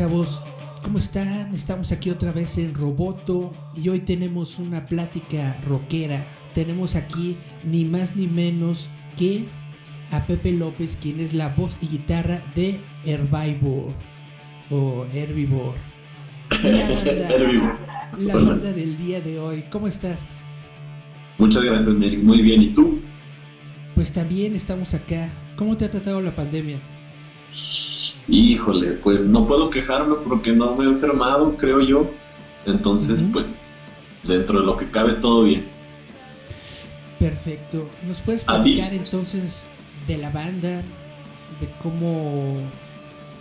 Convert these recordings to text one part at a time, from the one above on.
Chavos, ¿cómo están? Estamos aquí otra vez en Roboto y hoy tenemos una plática rockera. Tenemos aquí ni más ni menos que a Pepe López, quien es la voz y guitarra de Herbivore o Herbivore. La banda, la banda del día de hoy. ¿Cómo estás? Muchas gracias, Mary. Muy bien. ¿Y tú? Pues también estamos acá. ¿Cómo te ha tratado la pandemia? Híjole, pues no puedo quejarme porque no me he enfermado, creo yo. Entonces, pues, dentro de lo que cabe, todo bien. Perfecto. ¿Nos puedes platicar entonces de la banda, de cómo,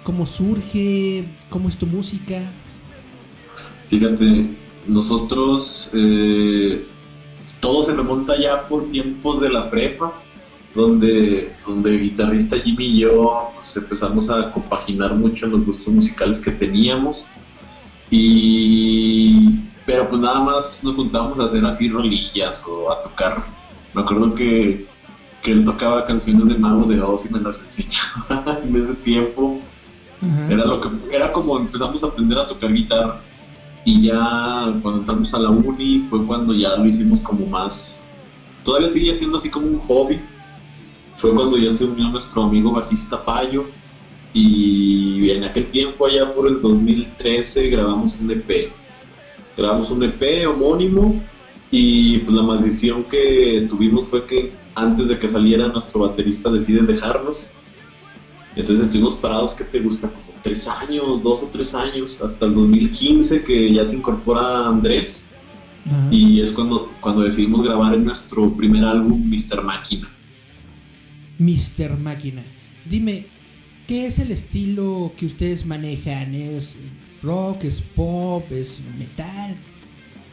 cómo surge, cómo es tu música? Fíjate, nosotros, eh, todo se remonta ya por tiempos de la prepa donde, donde el guitarrista Jimmy y yo pues, empezamos a compaginar mucho en los gustos musicales que teníamos. Y, pero pues nada más nos juntábamos a hacer así rolillas o a tocar. Me acuerdo que, que él tocaba canciones de Mago de Oz y me las enseñaba en ese tiempo. Era, lo que, era como empezamos a aprender a tocar guitarra. Y ya cuando entramos a la uni fue cuando ya lo hicimos como más. Todavía sigue siendo así como un hobby, fue cuando ya se unió nuestro amigo bajista Payo y en aquel tiempo, allá por el 2013, grabamos un EP. Grabamos un EP homónimo y pues la maldición que tuvimos fue que antes de que saliera nuestro baterista decide dejarnos. Entonces estuvimos parados, ¿qué te gusta? Como tres años, dos o tres años, hasta el 2015 que ya se incorpora Andrés. Y es cuando, cuando decidimos grabar en nuestro primer álbum, Mr. Máquina. Mr. Máquina. Dime, ¿qué es el estilo que ustedes manejan? ¿Es rock, es pop, es metal?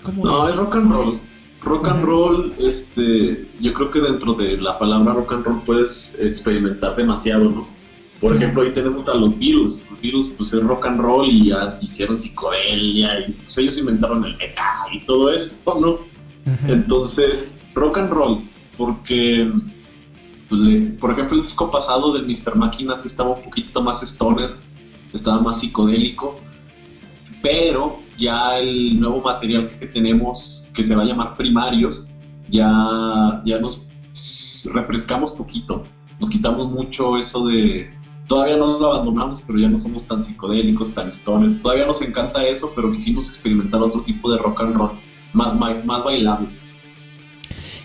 ¿Cómo no, es? rock and roll. Rock and roll, este, yo creo que dentro de la palabra rock and roll puedes experimentar demasiado, ¿no? Por ejemplo, ahí tenemos a los Beatles. Los Beatles, pues es rock and roll y ya hicieron psicodelia y pues, ellos inventaron el metal y todo eso, ¿no? Entonces, rock and roll, porque pues, por ejemplo, el disco pasado de Mr. Máquinas estaba un poquito más stoner, estaba más psicodélico, pero ya el nuevo material que tenemos, que se va a llamar Primarios, ya, ya nos refrescamos poquito, nos quitamos mucho eso de... Todavía no lo abandonamos, pero ya no somos tan psicodélicos, tan stoner. Todavía nos encanta eso, pero quisimos experimentar otro tipo de rock and roll, más, más bailable.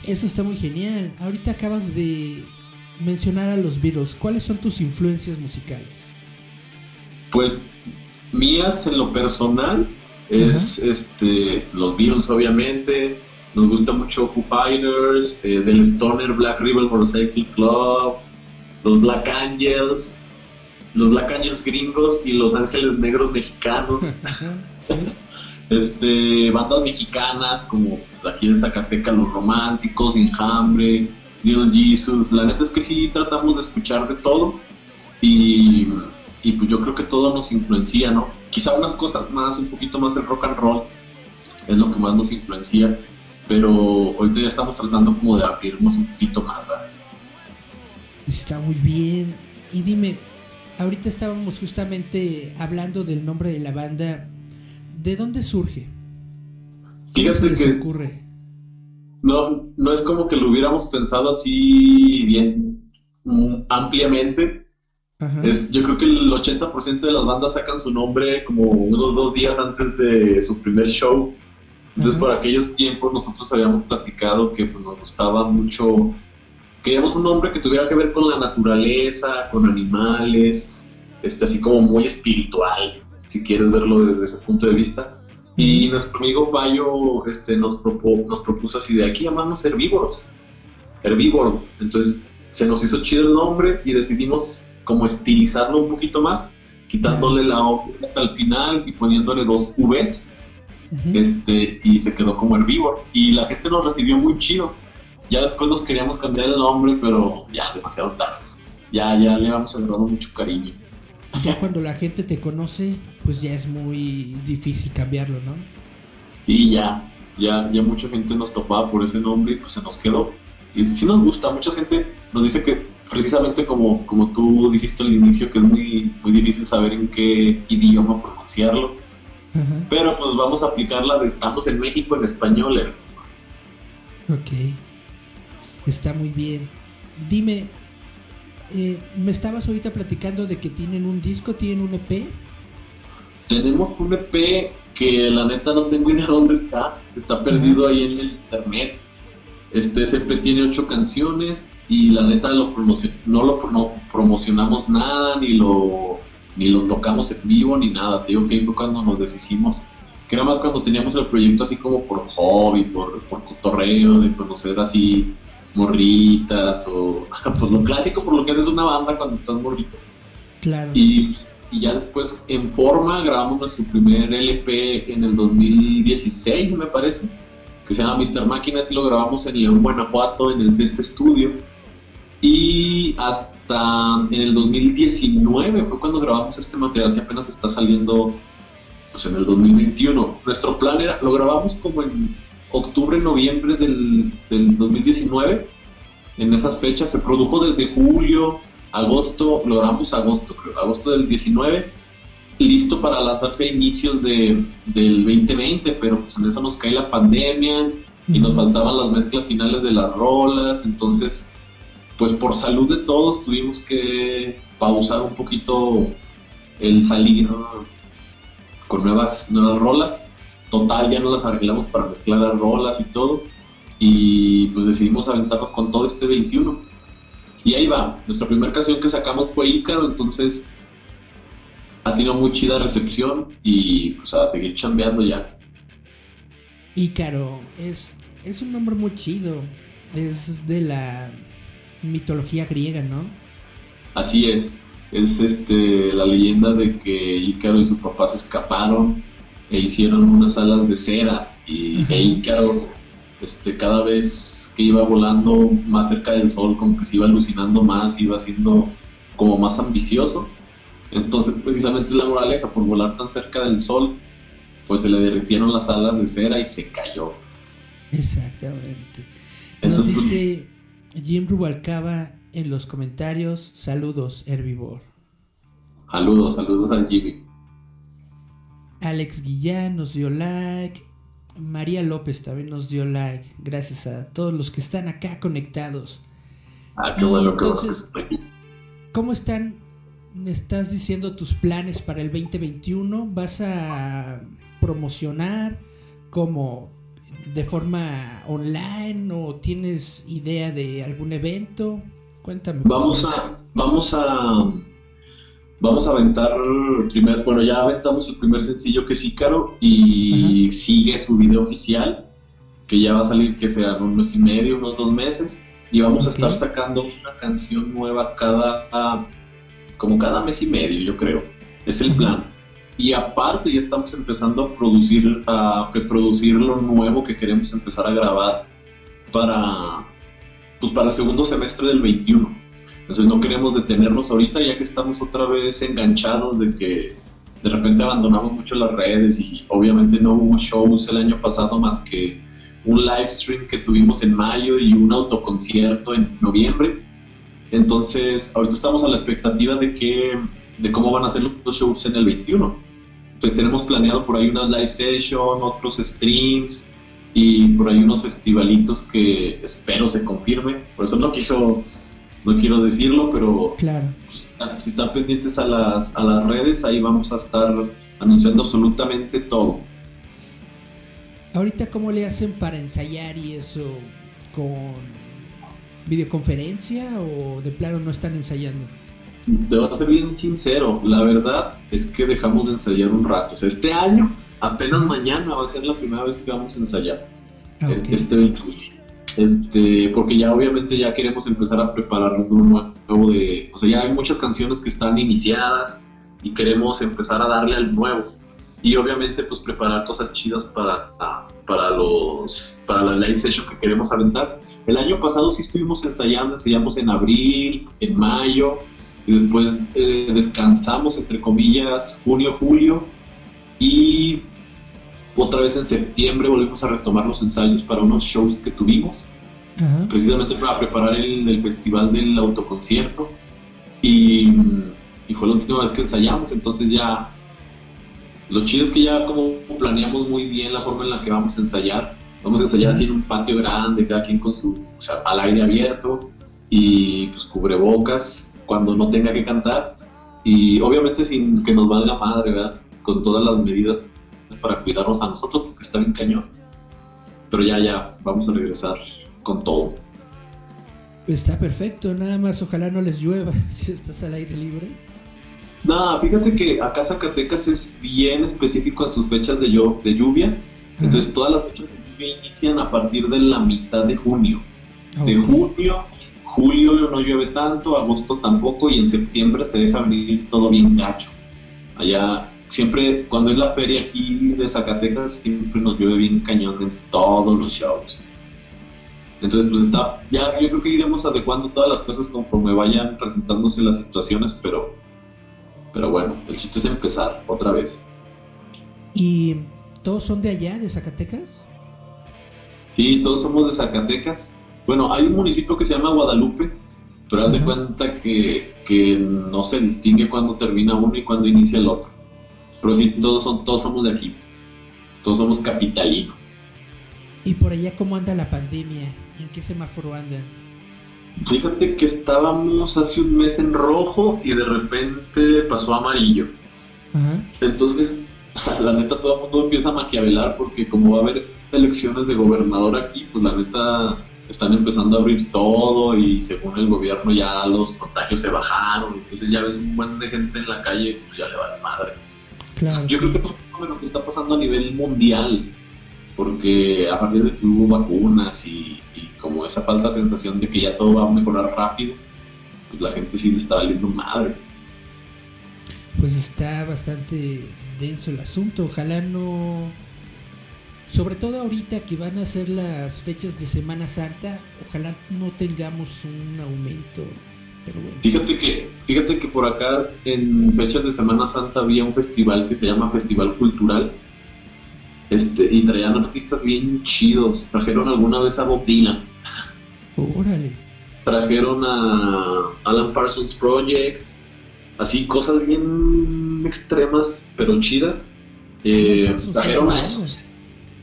Eso está muy genial. Ahorita acabas de mencionar a los Beatles. ¿Cuáles son tus influencias musicales? Pues mías en lo personal es este los Beatles obviamente. Nos gusta mucho Foo Fighters, eh, del Stoner Black River Motorcycle Club, los Black Angels, los Black Angels gringos y los Ángeles Negros mexicanos. este, bandas mexicanas como pues, aquí en Zacatecas Los Románticos, Enjambre, Little Jesus. La neta es que sí tratamos de escuchar de todo y, y, pues yo creo que todo nos influencia, ¿no? Quizá unas cosas más, un poquito más el rock and roll es lo que más nos influencia, pero ahorita ya estamos tratando como de abrirnos un poquito más, ¿verdad? Está muy bien. Y dime, ahorita estábamos justamente hablando del nombre de la banda ¿de dónde surge? ¿Qué se les ocurre? No, no es como que lo hubiéramos pensado así bien mm, ampliamente. Es, yo creo que el 80% de las bandas sacan su nombre como unos dos días antes de su primer show. Entonces, por aquellos tiempos nosotros habíamos platicado que pues, nos gustaba mucho, queríamos un nombre que tuviera que ver con la naturaleza, con animales, este, así como muy espiritual, si quieres verlo desde ese punto de vista. Y nuestro amigo Payo este, nos, propo- nos propuso así de aquí llamamos herbívoros, herbívoro. Entonces se nos hizo chido el nombre y decidimos como estilizarlo un poquito más, quitándole la O hasta el final y poniéndole dos Vs Ujú. este, y se quedó como herbívoro. Y la gente nos recibió muy chido. Ya después nos queríamos cambiar el nombre, pero ya demasiado tarde. Ya, ya le vamos agarrando mucho cariño. Ya cuando la gente te conoce, pues ya es muy difícil cambiarlo, ¿no? Sí, ya, ya, ya mucha gente nos topaba por ese nombre y pues se nos quedó. Y sí nos gusta, mucha gente nos dice que precisamente como, como tú dijiste al inicio, que es muy, muy difícil saber en qué idioma pronunciarlo, Ajá. pero pues vamos a aplicarla de estamos en México en español. eh. Ok. Está muy bien. Dime, eh, me estabas ahorita platicando de que tienen un disco, tienen un E EP. Tenemos un EP que la neta no tengo idea dónde está. Está perdido ahí en el internet. Este EP tiene ocho canciones y la neta lo no lo no promocionamos nada, ni lo, ni lo tocamos en vivo, ni nada. Te digo que ahí fue cuando nos deshicimos. Que era más cuando teníamos el proyecto así como por hobby, por, por cotorreo, de conocer así morritas o pues lo clásico por lo que haces una banda cuando estás morrito. Claro. Y, y ya después en forma grabamos nuestro primer LP en el 2016, me parece, que se llama Mr. Máquinas y lo grabamos en León, Guanajuato, en el Test Studio. Y hasta en el 2019 fue cuando grabamos este material que apenas está saliendo pues en el 2021. Nuestro plan era, lo grabamos como en octubre, noviembre del, del 2019. En esas fechas se produjo desde julio, agosto, lo grabamos agosto, creo, agosto del 19, listo para lanzarse a inicios de, del 2020, pero pues en eso nos cae la pandemia y nos faltaban las mezclas finales de las rolas, entonces pues por salud de todos tuvimos que pausar un poquito el salir con nuevas, nuevas rolas. Total, ya no las arreglamos para mezclar las rolas y todo. Y pues decidimos aventarnos con todo este 21. Y ahí va, nuestra primera canción que sacamos fue Ícaro, entonces ha tenido muy chida recepción y pues a seguir chambeando ya. Ícaro, es, es un nombre muy chido. Es de la mitología griega, ¿no? Así es, es este la leyenda de que Ícaro y su papá se escaparon e hicieron unas alas de cera y e Ícaro este, cada vez que iba volando más cerca del sol como que se iba alucinando más, iba siendo como más ambicioso. Entonces precisamente es la moraleja, por volar tan cerca del sol, pues se le derritieron las alas de cera y se cayó. Exactamente. Nos Entonces, pues, dice Jim Rubalcaba en los comentarios, saludos, Herbivore. saludos, saludos al Jimmy. Alex Guillán nos dio like. María López también nos dio like. Gracias a todos los que están acá conectados. Ah, qué Y bueno, qué bueno. entonces- ¿Cómo están? ¿Me estás diciendo tus planes para el 2021? ¿Vas a promocionar como de forma online o tienes idea de algún evento? Cuéntame. Vamos a, vamos a, vamos a aventar primer, bueno, ya aventamos el primer sencillo que es Ícaro y sigue su video oficial, que ya va a salir que sea un mes y medio, unos dos meses, y vamos a estar sacando una canción nueva cada, como cada mes y medio, yo creo. Es el plan. Y aparte ya estamos empezando a producir, a preproducir lo nuevo que queremos empezar a grabar para, pues para el segundo semestre del 21. Entonces no queremos detenernos ahorita ya que estamos otra vez enganchados de que de repente abandonamos mucho las redes y obviamente no hubo shows el año pasado más que un live stream que tuvimos en mayo y un autoconcierto en noviembre. Entonces ahorita estamos a la expectativa de que de cómo van a ser los shows en el 21. Entonces tenemos planeado por ahí una live session, otros streams y por ahí unos festivalitos que espero se confirme. Por eso no quiero no quiero decirlo, pero Claro. pues, si están pendientes a las, a las redes, ahí vamos a estar anunciando absolutamente todo. Ahorita, ¿cómo le hacen para ensayar y eso? ¿Con videoconferencia o de plano no están ensayando? te voy a ser bien sincero, la verdad es que dejamos de ensayar un rato. O sea, este año, apenas mañana va a ser la primera vez que vamos a ensayar. Ah. Este 21. Este, porque ya obviamente ya queremos empezar a preparar un nuevo de, o sea, ya hay muchas canciones que están iniciadas y queremos empezar a darle al nuevo. Y obviamente pues preparar cosas chidas para, para los para la live session que queremos aventar. El año pasado sí estuvimos ensayando, ensayamos en abril, en mayo, y después eh, descansamos, entre comillas, junio, julio, y otra vez en septiembre volvimos a retomar los ensayos para unos shows que tuvimos, Ajá. precisamente para preparar el, el festival del autoconcierto, y, y fue la última vez que ensayamos, entonces ya... Lo chido es que ya como planeamos muy bien la forma en la que vamos a ensayar, vamos a ensayar así en un patio grande, cada quien con su, o sea, al aire abierto y pues cubrebocas cuando no tenga que cantar y obviamente sin que nos valga madre, ¿verdad? Con todas las medidas para cuidarnos a nosotros porque está bien cañón. Pero ya, ya, vamos a regresar con todo. Está perfecto, nada más ojalá no les llueva si estás al aire libre. Nada, fíjate que acá Zacatecas es bien específico en sus fechas de, lluvia. Entonces todas las fechas de lluvia inician a partir de la mitad de junio. Ah, De junio, julio no llueve tanto, agosto tampoco y en septiembre se deja venir todo bien gacho. Allá siempre, cuando es la feria aquí de Zacatecas, siempre nos llueve bien cañón en todos los shows. Entonces, pues está, ya yo creo que iremos adecuando todas las cosas conforme vayan presentándose las situaciones, pero, pero bueno, el chiste es empezar otra vez. ¿Y todos son de allá, de Zacatecas? Sí, todos somos de Zacatecas. Bueno, hay un municipio que se llama Guadalupe, pero haz de cuenta que, que no se distingue cuándo termina uno y cuándo inicia el otro. Pero sí, todos, son, todos somos de aquí. Todos somos capitalinos. ¿Y por allá cómo anda la pandemia? ¿En qué semáforo andan? Fíjate que estábamos hace un mes en rojo y de repente pasó a amarillo. Ajá. Entonces, la neta, todo el mundo empieza a maquiavelar porque como va a haber elecciones de gobernador aquí, pues la neta están empezando a abrir todo y según el gobierno ya los contagios se bajaron, entonces ya ves un buen de gente en la calle, pues ya le va la madre. Claro. Yo creo que es un fenómeno que está pasando a nivel mundial, porque a partir de que hubo vacunas y, y como esa falsa sensación de que ya todo va a mejorar rápido, pues la gente sí le está valiendo madre. Pues está bastante denso el asunto. Ojalá no. Sobre todo ahorita que van a ser las fechas de Semana Santa, ojalá no tengamos un aumento. Pero bueno. Fíjate que, fíjate que por acá en fechas de Semana Santa había un festival que se llama Festival Cultural. Este, y traían artistas bien chidos. Trajeron alguna vez a Bob Dylan. Órale. Trajeron a Alan Parsons Project. Así, cosas bien extremas, pero chidas. Eh, trajeron, a,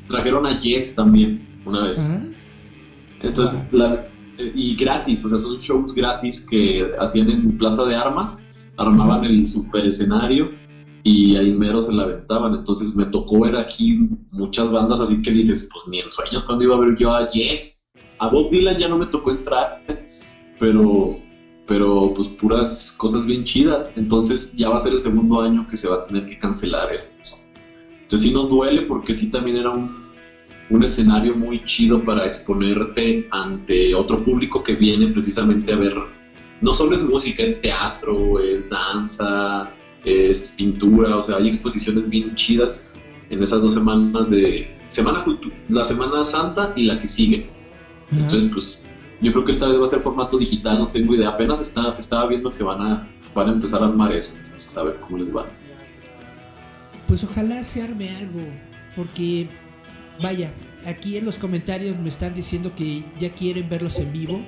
trajeron a Yes también, una vez. Ajá. Entonces, la- eh, y gratis, o sea, son shows gratis que hacían en Plaza de Armas, armaban el super escenario y ahí mero se la aventaban. Entonces me tocó ver aquí muchas bandas así que dices, pues ni en sueños cuando iba a ver yo a Yes. A Bob Dylan ya no me tocó entrar, pero, pero pues puras cosas bien chidas. Entonces ya va a ser el segundo año que se va a tener que cancelar eso. Entonces sí nos duele porque sí también era un un escenario muy chido para exponerte ante otro público que viene precisamente a ver, no solo es música, es teatro, es danza, es pintura, o sea, hay exposiciones bien chidas en esas dos semanas de semana cultu- la Semana Santa y la que sigue. Entonces, pues yo creo que esta vez va a ser formato digital, no tengo idea, apenas está, estaba viendo que van a, van a empezar a armar eso, entonces a ver cómo les va. Pues ojalá se arme algo, porque vaya, aquí en los comentarios me están diciendo que ya quieren verlos en vivo,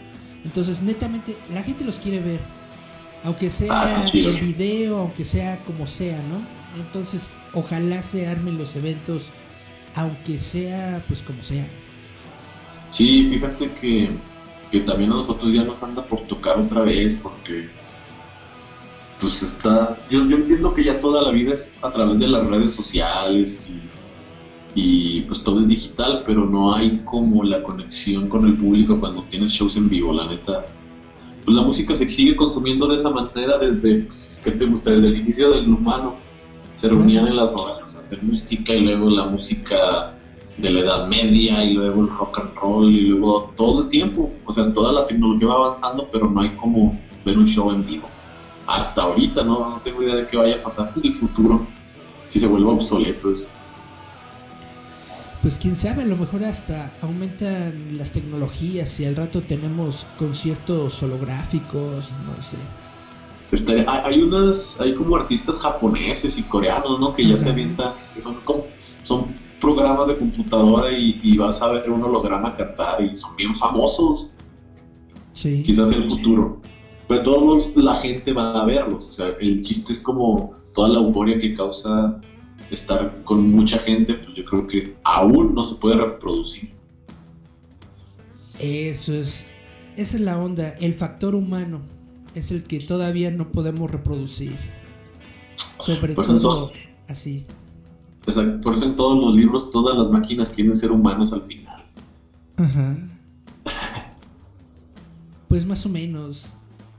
entonces netamente la gente los quiere ver, aunque sea Ah, en video, aunque sea como sea, ¿no? Entonces ojalá se armen los eventos, aunque sea pues como sea. Sí, fíjate que, que también a nosotros ya nos anda por tocar otra vez porque pues está, yo, yo entiendo que ya toda la vida es a través de las redes sociales y, y, pues todo es digital, pero no hay como la conexión con el público cuando tienes shows en vivo, la neta. pues la música se sigue consumiendo de esa manera desde, pues, ¿qué te gusta? Desde el inicio del humano. Se reunían en las horas a hacer música y luego la música de la Edad Media y luego el rock and roll y luego todo el tiempo. O sea, toda la tecnología va avanzando, pero no hay como ver un show en vivo. Hasta ahorita, ¿no? No tengo idea de qué vaya a pasar en el futuro, si se vuelve obsoleto eso. Pues quién sabe, a lo mejor hasta aumentan las tecnologías y al rato tenemos conciertos holográficos, no sé. Este, hay, unas, hay como artistas japoneses y coreanos, ¿no? Que ya se avientan, que son como, son programas de computadora y, vas a ver un holograma cantar y son bien famosos. Sí. Quizás el futuro. Pero todos la gente va a verlos. O sea, el chiste es como toda la euforia que causa estar con mucha gente, pues yo creo que aún no se puede reproducir. Eso es, esa es la onda, el factor humano es el que todavía no podemos reproducir. Sobre todo así. Por eso en todos los libros todas las máquinas quieren ser humanos al final. Ajá. Pues más o menos.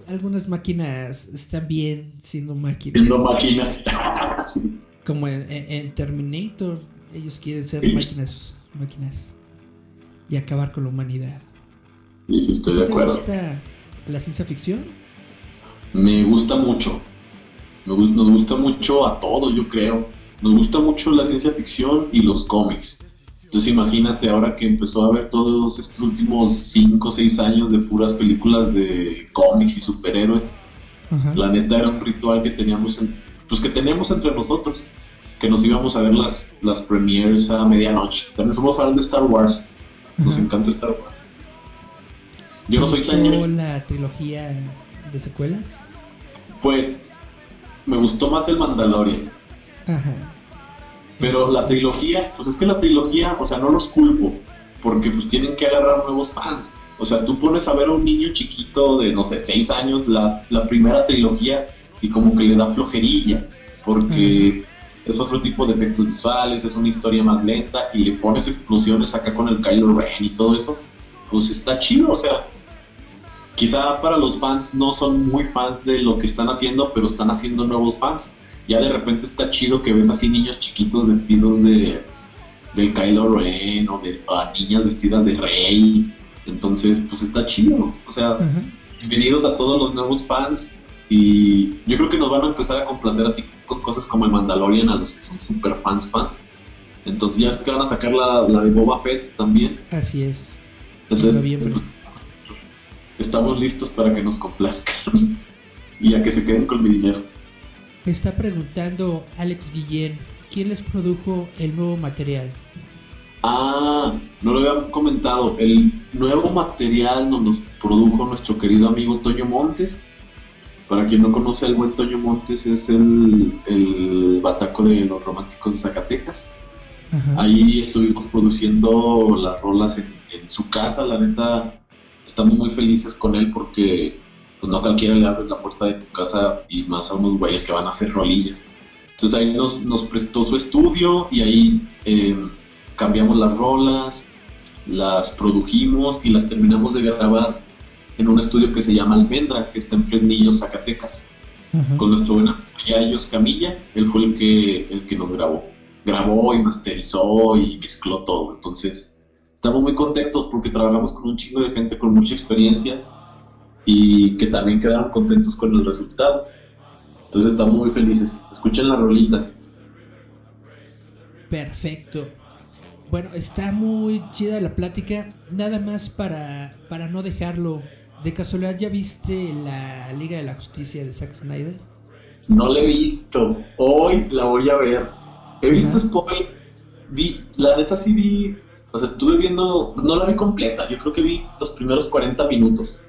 Algunas máquinas están bien siendo máquinas. Siendo máquinas. Como en, Terminator, ellos quieren ser máquinas, máquinas y acabar con la humanidad. Y sí, estoy de acuerdo. ¿Te gusta la ciencia ficción? Me gusta mucho. nos gusta mucho a todos, yo creo nos gusta mucho la ciencia ficción y los cómics. Entonces imagínate ahora que empezó a haber todos estos últimos 5 o 6 años de puras películas de cómics y superhéroes. La neta era un ritual que teníamos, pues que teníamos entre nosotros, que nos íbamos a ver las, las premieres a medianoche. También somos fans de Star Wars, nos encanta Star Wars. Yo no soy tan... la trilogía de secuelas? Pues me gustó más el Mandalorian. Pero la trilogía, pues es que la trilogía, o sea, no los culpo, porque pues tienen que agarrar nuevos fans. O sea, tú pones a ver a un niño chiquito de, no sé, seis años la, la primera trilogía y como que le da flojerilla, porque es otro tipo de efectos visuales, es una historia más lenta y le pones explosiones acá con el Kylo Ren y todo eso, pues está chido, o sea, quizá para los fans no son muy fans de lo que están haciendo, pero están haciendo nuevos fans ya de repente está chido que ves así niños chiquitos vestidos de del Kylo Ren o de niñas vestidas de rey. Entonces, pues está chido. O sea, bienvenidos a todos los nuevos fans. Y yo creo que nos van a empezar a complacer así con cosas como el Mandalorian a los que son super fans fans. Entonces ya es que van a sacar la, la de Boba Fett también. Así es. Entonces, pues, estamos listos para que nos complazcan y a que se queden con mi dinero. Está preguntando Alex Guillén, ¿quién les produjo el nuevo material? Ah, no lo había comentado. El nuevo material nos produjo nuestro querido amigo Toño Montes. Para quien no conoce al buen Toño Montes, es el, el bataco de los románticos de Zacatecas. Ahí estuvimos produciendo las rolas en, en, su casa. La neta, estamos muy felices con él porque pues no cualquiera le abre la puerta de tu casa y más a unos güeyes que van a hacer rolillas. Entonces ahí nos, nos prestó su estudio y ahí eh, cambiamos las rolas, las produjimos y las terminamos de grabar en un estudio que se llama Almendra, que está en Fresnillo, Zacatecas, con nuestro buen amigo Yayos Camilla, él fue el que, el que nos grabó. Grabó y masterizó y mezcló todo. Entonces, estamos muy contentos porque trabajamos con un chingo de gente con mucha experiencia y que también quedaron contentos con el resultado. Entonces estamos muy felices. Escuchen la rolita. Perfecto. Bueno, está muy chida la plática. Nada más para, para no dejarlo. ¿De casualidad ya viste la Liga de la Justicia de Zack Snyder? No la he visto. Hoy la voy a ver. He visto spoiler. Vi, la neta sí vi. O sea, estuve viendo. No la vi completa. Yo creo que vi los primeros 40 minutos.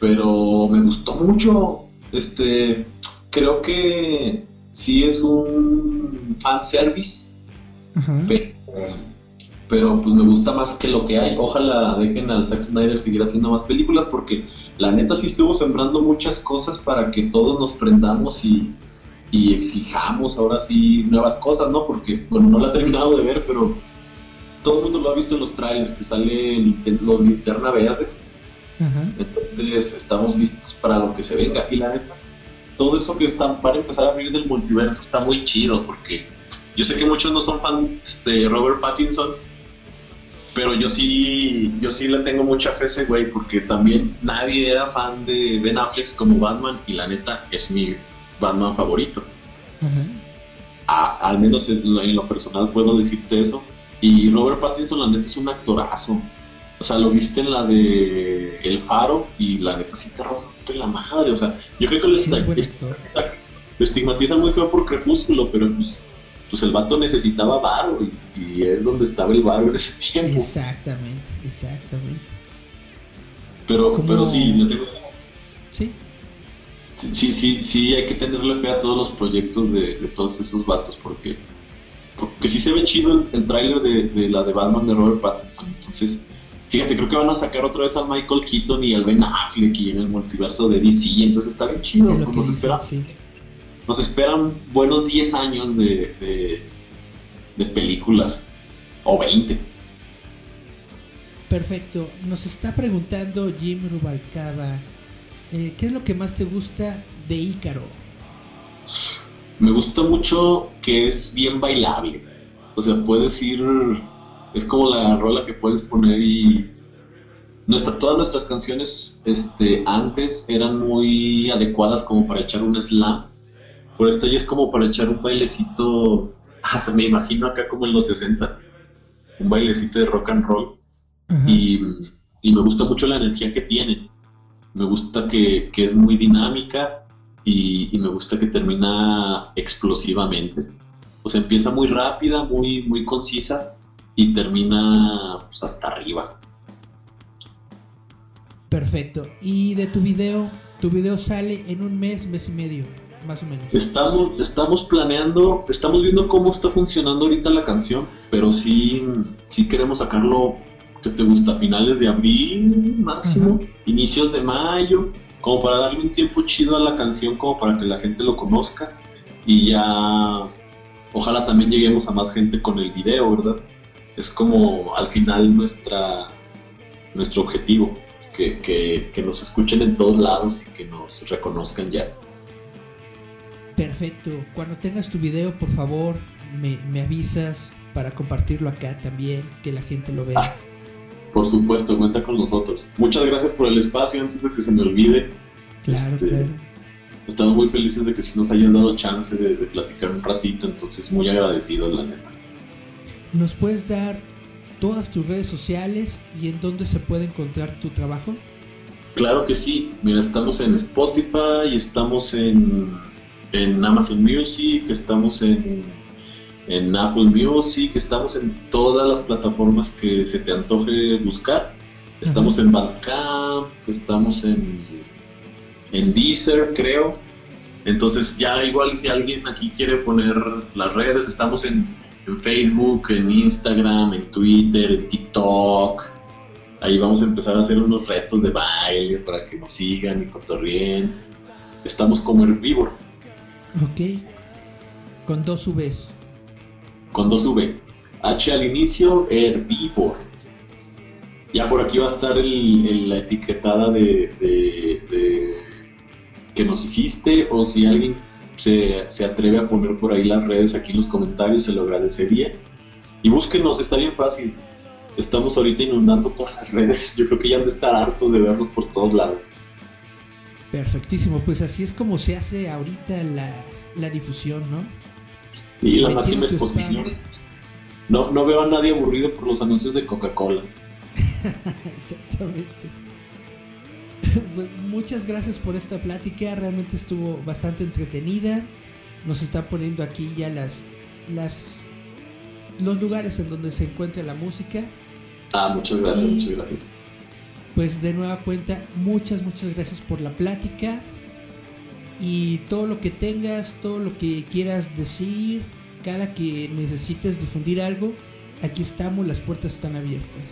Pero, me gustó mucho. Este, creo que sí es un fanservice. Pero, pero pues me gusta más que lo que hay. Ojalá dejen al Zack Snyder seguir haciendo más películas porque la neta sí estuvo sembrando muchas cosas para que todos nos prendamos y, y exijamos ahora sí nuevas cosas, ¿no? Porque, bueno, no la he terminado de ver, pero todo el mundo lo ha visto en los trailers que sale los linterna verdes Entonces estamos listos para lo que se venga. Y la neta, todo eso que está para empezar a abrir del multiverso está muy chido porque yo sé que muchos no son fans de Robert Pattinson, pero yo sí, yo sí le tengo mucha fe a ese güey porque también nadie era fan de Ben Affleck como Batman y la neta es mi Batman favorito. al menos en lo, personal puedo decirte eso. Y Robert Pattinson la neta es un actorazo. O sea, lo viste en la de El Faro y la neta sí te rompe la madre. O sea, yo creo que lo, estigmatiza muy feo por Crepúsculo, pero pues, pues el vato necesitaba varo y, es donde estaba el varo en ese tiempo. Exactamente, exactamente. Pero, pero sí, yo tengo... Sí. Sí, sí, sí, hay que tenerle fe a todos los proyectos de, todos esos vatos porque, porque sí se ve chido el, el tráiler de, de la de Batman de Robert Pattinson. Entonces, Fíjate, creo que van a sacar otra vez al Michael Keaton y al Ben Affleck y en el multiverso de DC, entonces está bien chido. Nos, esperan, nos esperan buenos 10 años de, de, películas, o 20. Perfecto. Nos está preguntando Jim Rubalcaba, eh, ¿qué es lo que más te gusta de Ícaro? Me gusta mucho que es bien bailable. O sea, puedes ir es como la rola que puedes poner y nuestra, todas nuestras canciones este, antes eran muy adecuadas como para echar un slam, pero esta ya es como para echar un bailecito, me imagino acá como en los 60 un bailecito de rock and roll y, me gusta mucho la energía que tiene, me gusta que, es muy dinámica y, y, me gusta que termina explosivamente, o sea, empieza muy rápida, muy, muy concisa y termina pues, hasta arriba. Perfecto. ¿Y de tu video? Tu video sale en un mes, mes y medio, más o menos. Estamos, estamos planeando, estamos viendo cómo está funcionando ahorita la canción, pero sí, sí queremos sacarlo, ¿qué te gusta? Finales de abril máximo, inicios de mayo, como para darle un tiempo chido a la canción, como para que la gente lo conozca y ya, ojalá también lleguemos a más gente con el video, ¿verdad? es como al final nuestra, nuestro objetivo, que, nos escuchen en todos lados y que nos reconozcan ya. Perfecto. Cuando tengas tu video, por favor, me, avisas para compartirlo acá también, que la gente lo vea. Ah, por supuesto, cuenta con nosotros. Muchas gracias por el espacio, antes de que se me olvide. Claro, este, claro. Estamos muy felices de que sí nos hayan dado chance de, de platicar un ratito, entonces muy agradecidos, la neta. ¿Nos puedes dar todas tus redes sociales y en dónde se puede encontrar tu trabajo? Claro que sí. Mira, estamos en Spotify, estamos en, en Amazon Music, estamos en, en Apple Music, estamos en todas las plataformas que se te antoje buscar. Estamos en Bandcamp, estamos en, en Deezer, creo. Entonces ya igual si alguien aquí quiere poner las redes, estamos en en Facebook, en Instagram, en Twitter, en TikTok. Ahí vamos a empezar a hacer unos retos de baile para que nos sigan y cotorreen. Estamos como Herbivore. Ok. Con dos Vs. Con dos V. H al inicio, Herbivore. Ya por aquí va a estar la etiquetada de, de que nos hiciste o si alguien se, atreve a poner por ahí las redes aquí en los comentarios, se lo agradecería. Y búsquenos, está bien fácil. Estamos ahorita inundando todas las redes. Yo creo que ya han de estar hartos de vernos por todos lados. Perfectísimo, pues así es como se hace ahorita la, difusión, ¿no? Sí, la máxima exposición. No, no veo a nadie aburrido por los anuncios de Coca-Cola. Exactamente. Pues, muchas gracias por esta plática, realmente estuvo bastante entretenida. Nos está poniendo aquí ya las, las los lugares en donde se encuentra la música. Ah, muchas gracias, muchas gracias. Pues de nueva cuenta, muchas, muchas gracias por la plática. Y todo lo que tengas, todo lo que quieras decir, cada que necesites difundir algo, aquí estamos, las puertas están abiertas.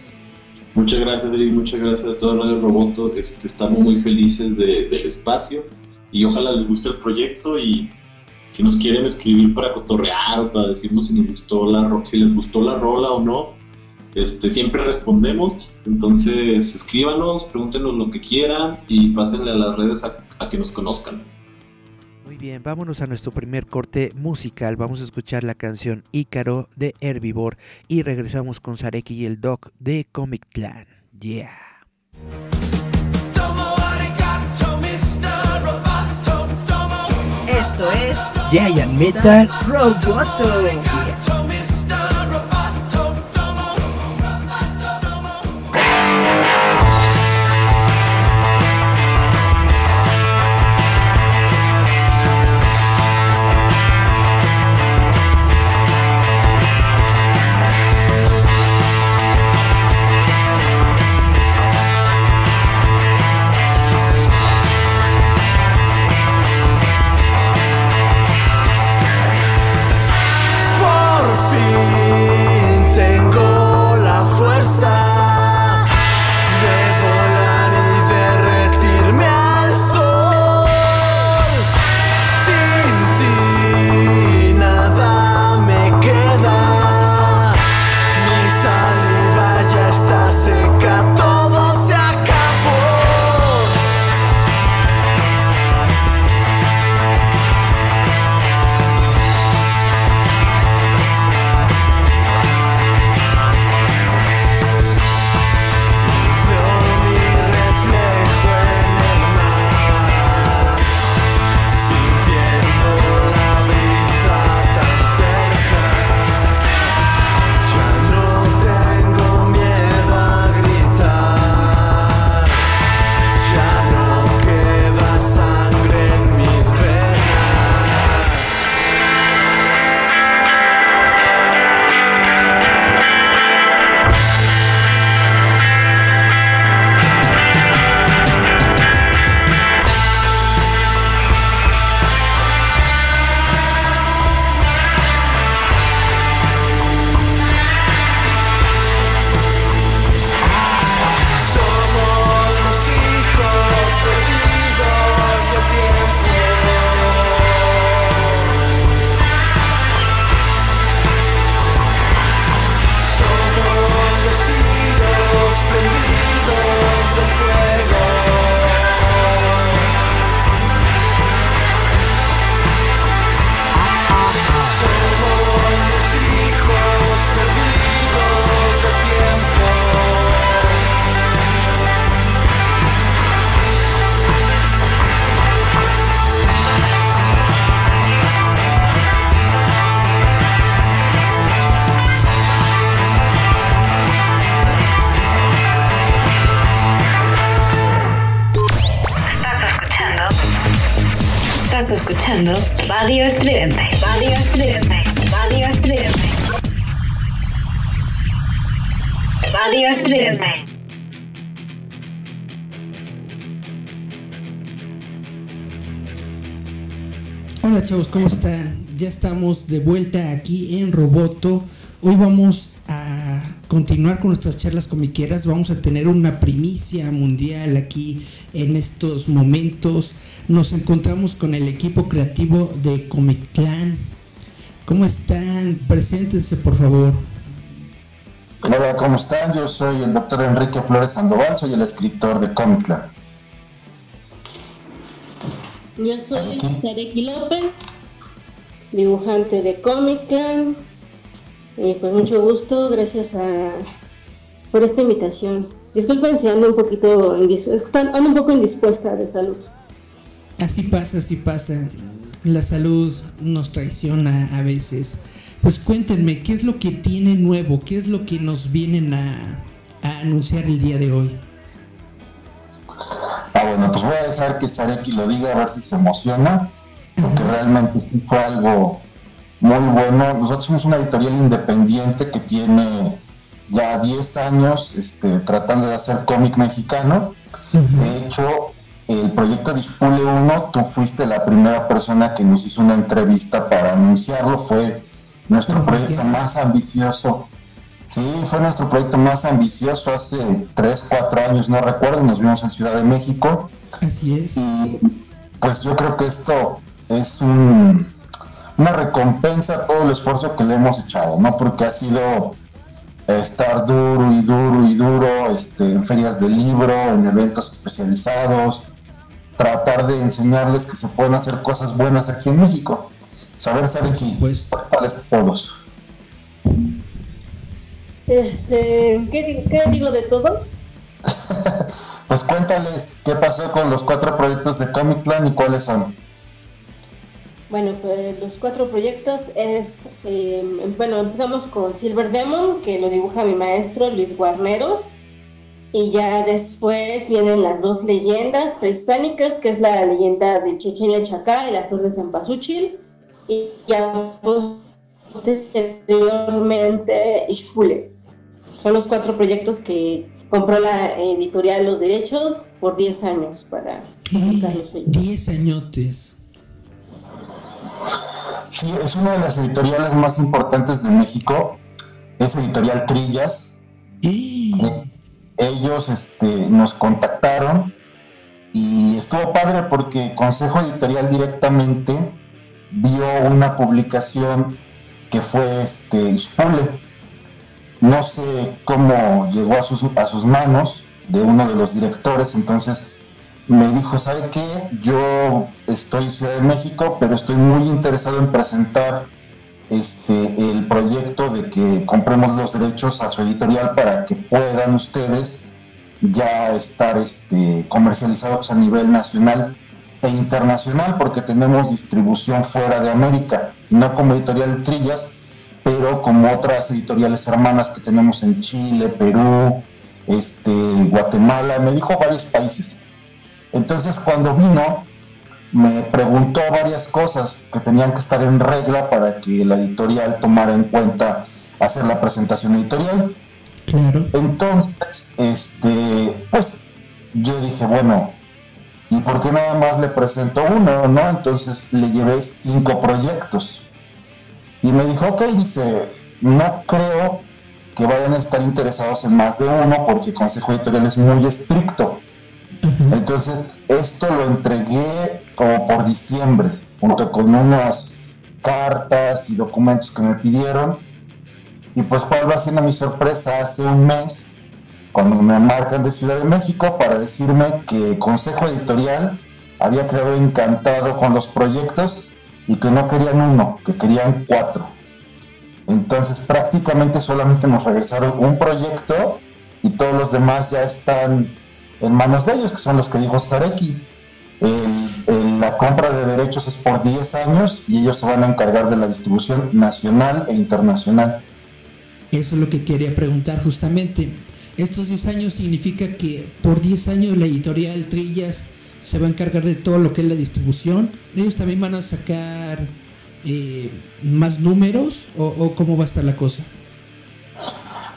Muchas gracias, Eric, muchas gracias a todo Radio Roboto. Este, estamos muy felices de, del espacio y ojalá les guste el proyecto y si nos quieren escribir para cotorrear o para decirnos si, nos gustó la, si les gustó la rola o no, Este, siempre respondemos, entonces escríbanos, pregúntenos lo que quieran y pásenle a las redes a, a que nos conozcan. Muy bien, vámonos a nuestro primer corte musical. Vamos a escuchar la canción Ícaro de Herbivore y regresamos con Sareki y el Doc de Comic Clan. Yeah. Esto es Giant Metal Roboto. Escuchando Radio Estridente. Radio Estridente. Radio Estridente. Radio. Hola chavos, ¿cómo están? Ya estamos de vuelta aquí en Roboto. Hoy vamos a continuar con nuestras charlas comiqueras. Vamos a tener una primicia mundial aquí en estos momentos. Nos encontramos con el equipo creativo de Comic Clan. ¿Cómo están? Preséntense, por favor. Hola, ¿cómo están? Yo soy el doctor Enrique Flores Sandoval, soy el escritor de Comic Clan. Yo soy Sareki López, dibujante de Comic Clan. Y pues mucho gusto, gracias a, por esta invitación. Disculpen si ando un poquito indispuesta, es que están- ando un poco indispuesta de salud. Así pasa, así pasa. La salud nos traiciona a veces. Pues cuéntenme, ¿qué es lo que tiene nuevo? ¿Qué es lo que nos vienen a, a anunciar el día de hoy? Ah, bueno, pues voy a dejar que Sareki lo diga a ver si se emociona, porque realmente fue algo muy bueno. Nosotros somos una editorial independiente que tiene ya 10 años este, tratando de hacer cómic mexicano. De hecho, el proyecto Dispule 1, tú fuiste la primera persona que nos hizo una entrevista para anunciarlo, fue nuestro proyecto más ambicioso. Sí, fue nuestro proyecto más ambicioso hace 3, 4 años, no recuerdo, nos vimos en Ciudad de México Así es. y pues yo creo que esto es un- una recompensa a todo el esfuerzo que le hemos echado, ¿no? Porque ha sido estar duro y duro y duro este, en ferias de libro, en eventos especializados, tratar de enseñarles que se pueden hacer cosas buenas aquí en México. Saber ser aquí, Pues, todos. Este, ¿qué, qué digo de todo? Pues cuéntales qué pasó con los cuatro proyectos de Comic Clan y cuáles son. Bueno, pues los cuatro proyectos es, eh, bueno, empezamos con Silver Demon, que lo dibuja mi maestro Luis Guarneros, y ya después vienen las dos leyendas prehispánicas, que es la leyenda de Chechen el Chacá y la Flor de Cempasúchil, y ya posteriormente Ishpule. Son los cuatro proyectos que compró la editorial los derechos por 10 años para publicarlos ellos. 10 añotes. Sí, es una de las editoriales más importantes de México. Es editorial Trillas. Y Ellos este, nos contactaron y estuvo padre porque Consejo Editorial directamente vio una publicación que fue este Spule. No sé cómo llegó a sus, a sus manos de uno de los directores, entonces me dijo, ¿sabe qué? Yo estoy en Ciudad de México, pero estoy muy interesado en presentar este, el proyecto de que compremos los derechos a su editorial para que puedan ustedes ya estar este, comercializados a nivel nacional e internacional, porque tenemos distribución fuera de América, no como editorial Trillas, pero como otras editoriales hermanas que tenemos en Chile, Perú, este, Guatemala, me dijo varios países. Entonces cuando vino, me preguntó varias cosas que tenían que estar en regla para que la editorial tomara en cuenta hacer la presentación editorial. claro. Entonces, este, pues yo dije, bueno, ¿y por qué nada más le presento uno, no? Entonces le llevé cinco proyectos. Y me dijo, ok, dice, no creo que vayan a estar interesados en más de uno porque el Consejo Editorial es muy estricto. Entonces, esto lo entregué como por diciembre, junto con unas cartas y documentos que me pidieron. Y pues, ¿cuál va siendo mi sorpresa? Hace un mes, cuando me marcan de Ciudad de México para decirme que Consejo Editorial había quedado encantado con los proyectos y que no querían uno, que querían cuatro. Entonces, prácticamente solamente nos regresaron un proyecto y todos los demás ya están en manos de ellos, que son los que dijo Stareki. El- la compra de derechos es por 10 años y ellos se van a encargar de la distribución nacional e internacional. Eso es lo que quería preguntar justamente. Estos 10 años significa que por 10 años la editorial Trillas se va a encargar de todo lo que es la distribución. Ellos también van a sacar eh, más números o, o cómo va a estar la cosa.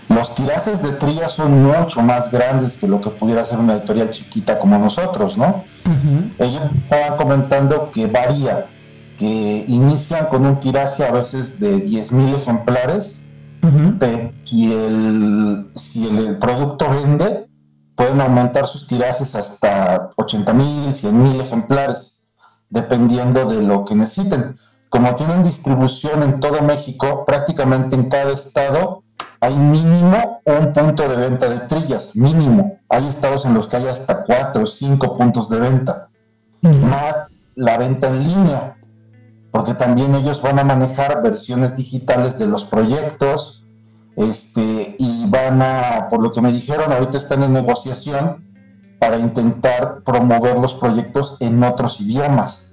Los tirajes de Trillas son mucho más grandes que lo que pudiera ser una editorial chiquita como nosotros, ¿no? Ajá. Ellos estaban comentando que varía, que inician con un tiraje a veces de 10.000 ejemplares Ajá. pero si el, si el, el producto vende, pueden aumentar sus tirajes hasta 80 mil, 100 mil ejemplares, dependiendo de lo que necesiten. Como tienen distribución en todo México, prácticamente en cada estado hay mínimo un punto de venta de trillas, mínimo. Hay estados en los que hay hasta 4 o 5 puntos de venta más la venta en línea, porque también ellos van a manejar versiones digitales de los proyectos, este, y van a, por lo que me dijeron, ahorita están en negociación para intentar promover los proyectos en otros idiomas.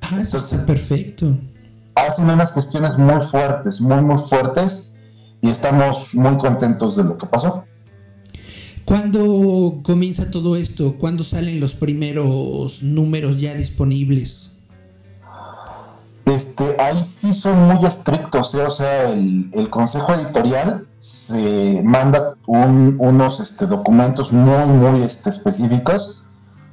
Ah, eso está perfecto. Hacen unas gestiones muy fuertes, muy, muy fuertes, y estamos muy contentos de lo que pasó. ¿Cuándo comienza todo esto? ¿Cuándo salen los primeros números ya disponibles? Este, ahí sí son muy estrictos, ¿eh? o sea, el, el consejo editorial se manda un- unos este, documentos muy, muy este, específicos,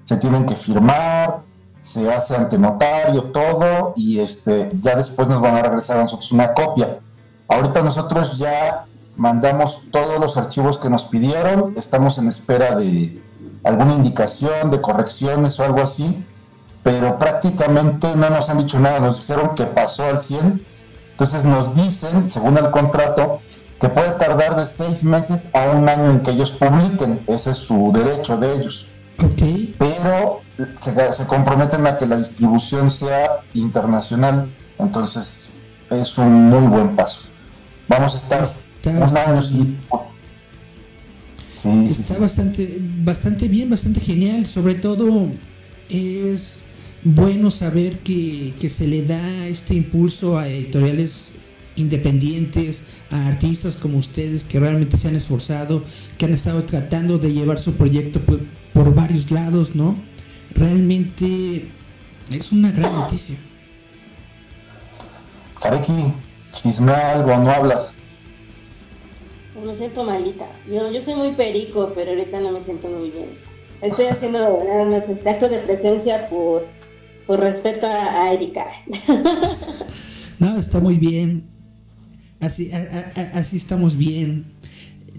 se tienen que firmar, se hace ante notario, todo, y este, ya después nos van a regresar a nosotros una copia. Ahorita nosotros ya mandamos todos los archivos que nos pidieron, estamos en espera de alguna indicación, de correcciones o algo así, pero prácticamente no nos han dicho nada, nos dijeron que pasó al 100, entonces nos dicen, según el contrato, que puede tardar de seis meses a un año en que ellos publiquen, ese es su derecho de ellos. Ok. Pero se, se comprometen a que la distribución sea internacional, entonces es un muy buen paso. Vamos a estar Está. Sí, Está sí. bastante, bastante bien, bastante genial. Sobre todo es bueno saber que, que se le da este impulso a editoriales independientes, a artistas como ustedes que realmente se han esforzado, que han estado tratando de llevar su proyecto por, por varios lados, ¿no? Realmente es una gran noticia. Sareki, chismea algo, no hablas. Me siento malita. Yo, yo soy muy perico, pero ahorita no me siento muy bien. Estoy haciendo nada más el acto de presencia por, por respeto a, a Erika. No, está muy bien. Así, a- a- a- así estamos bien.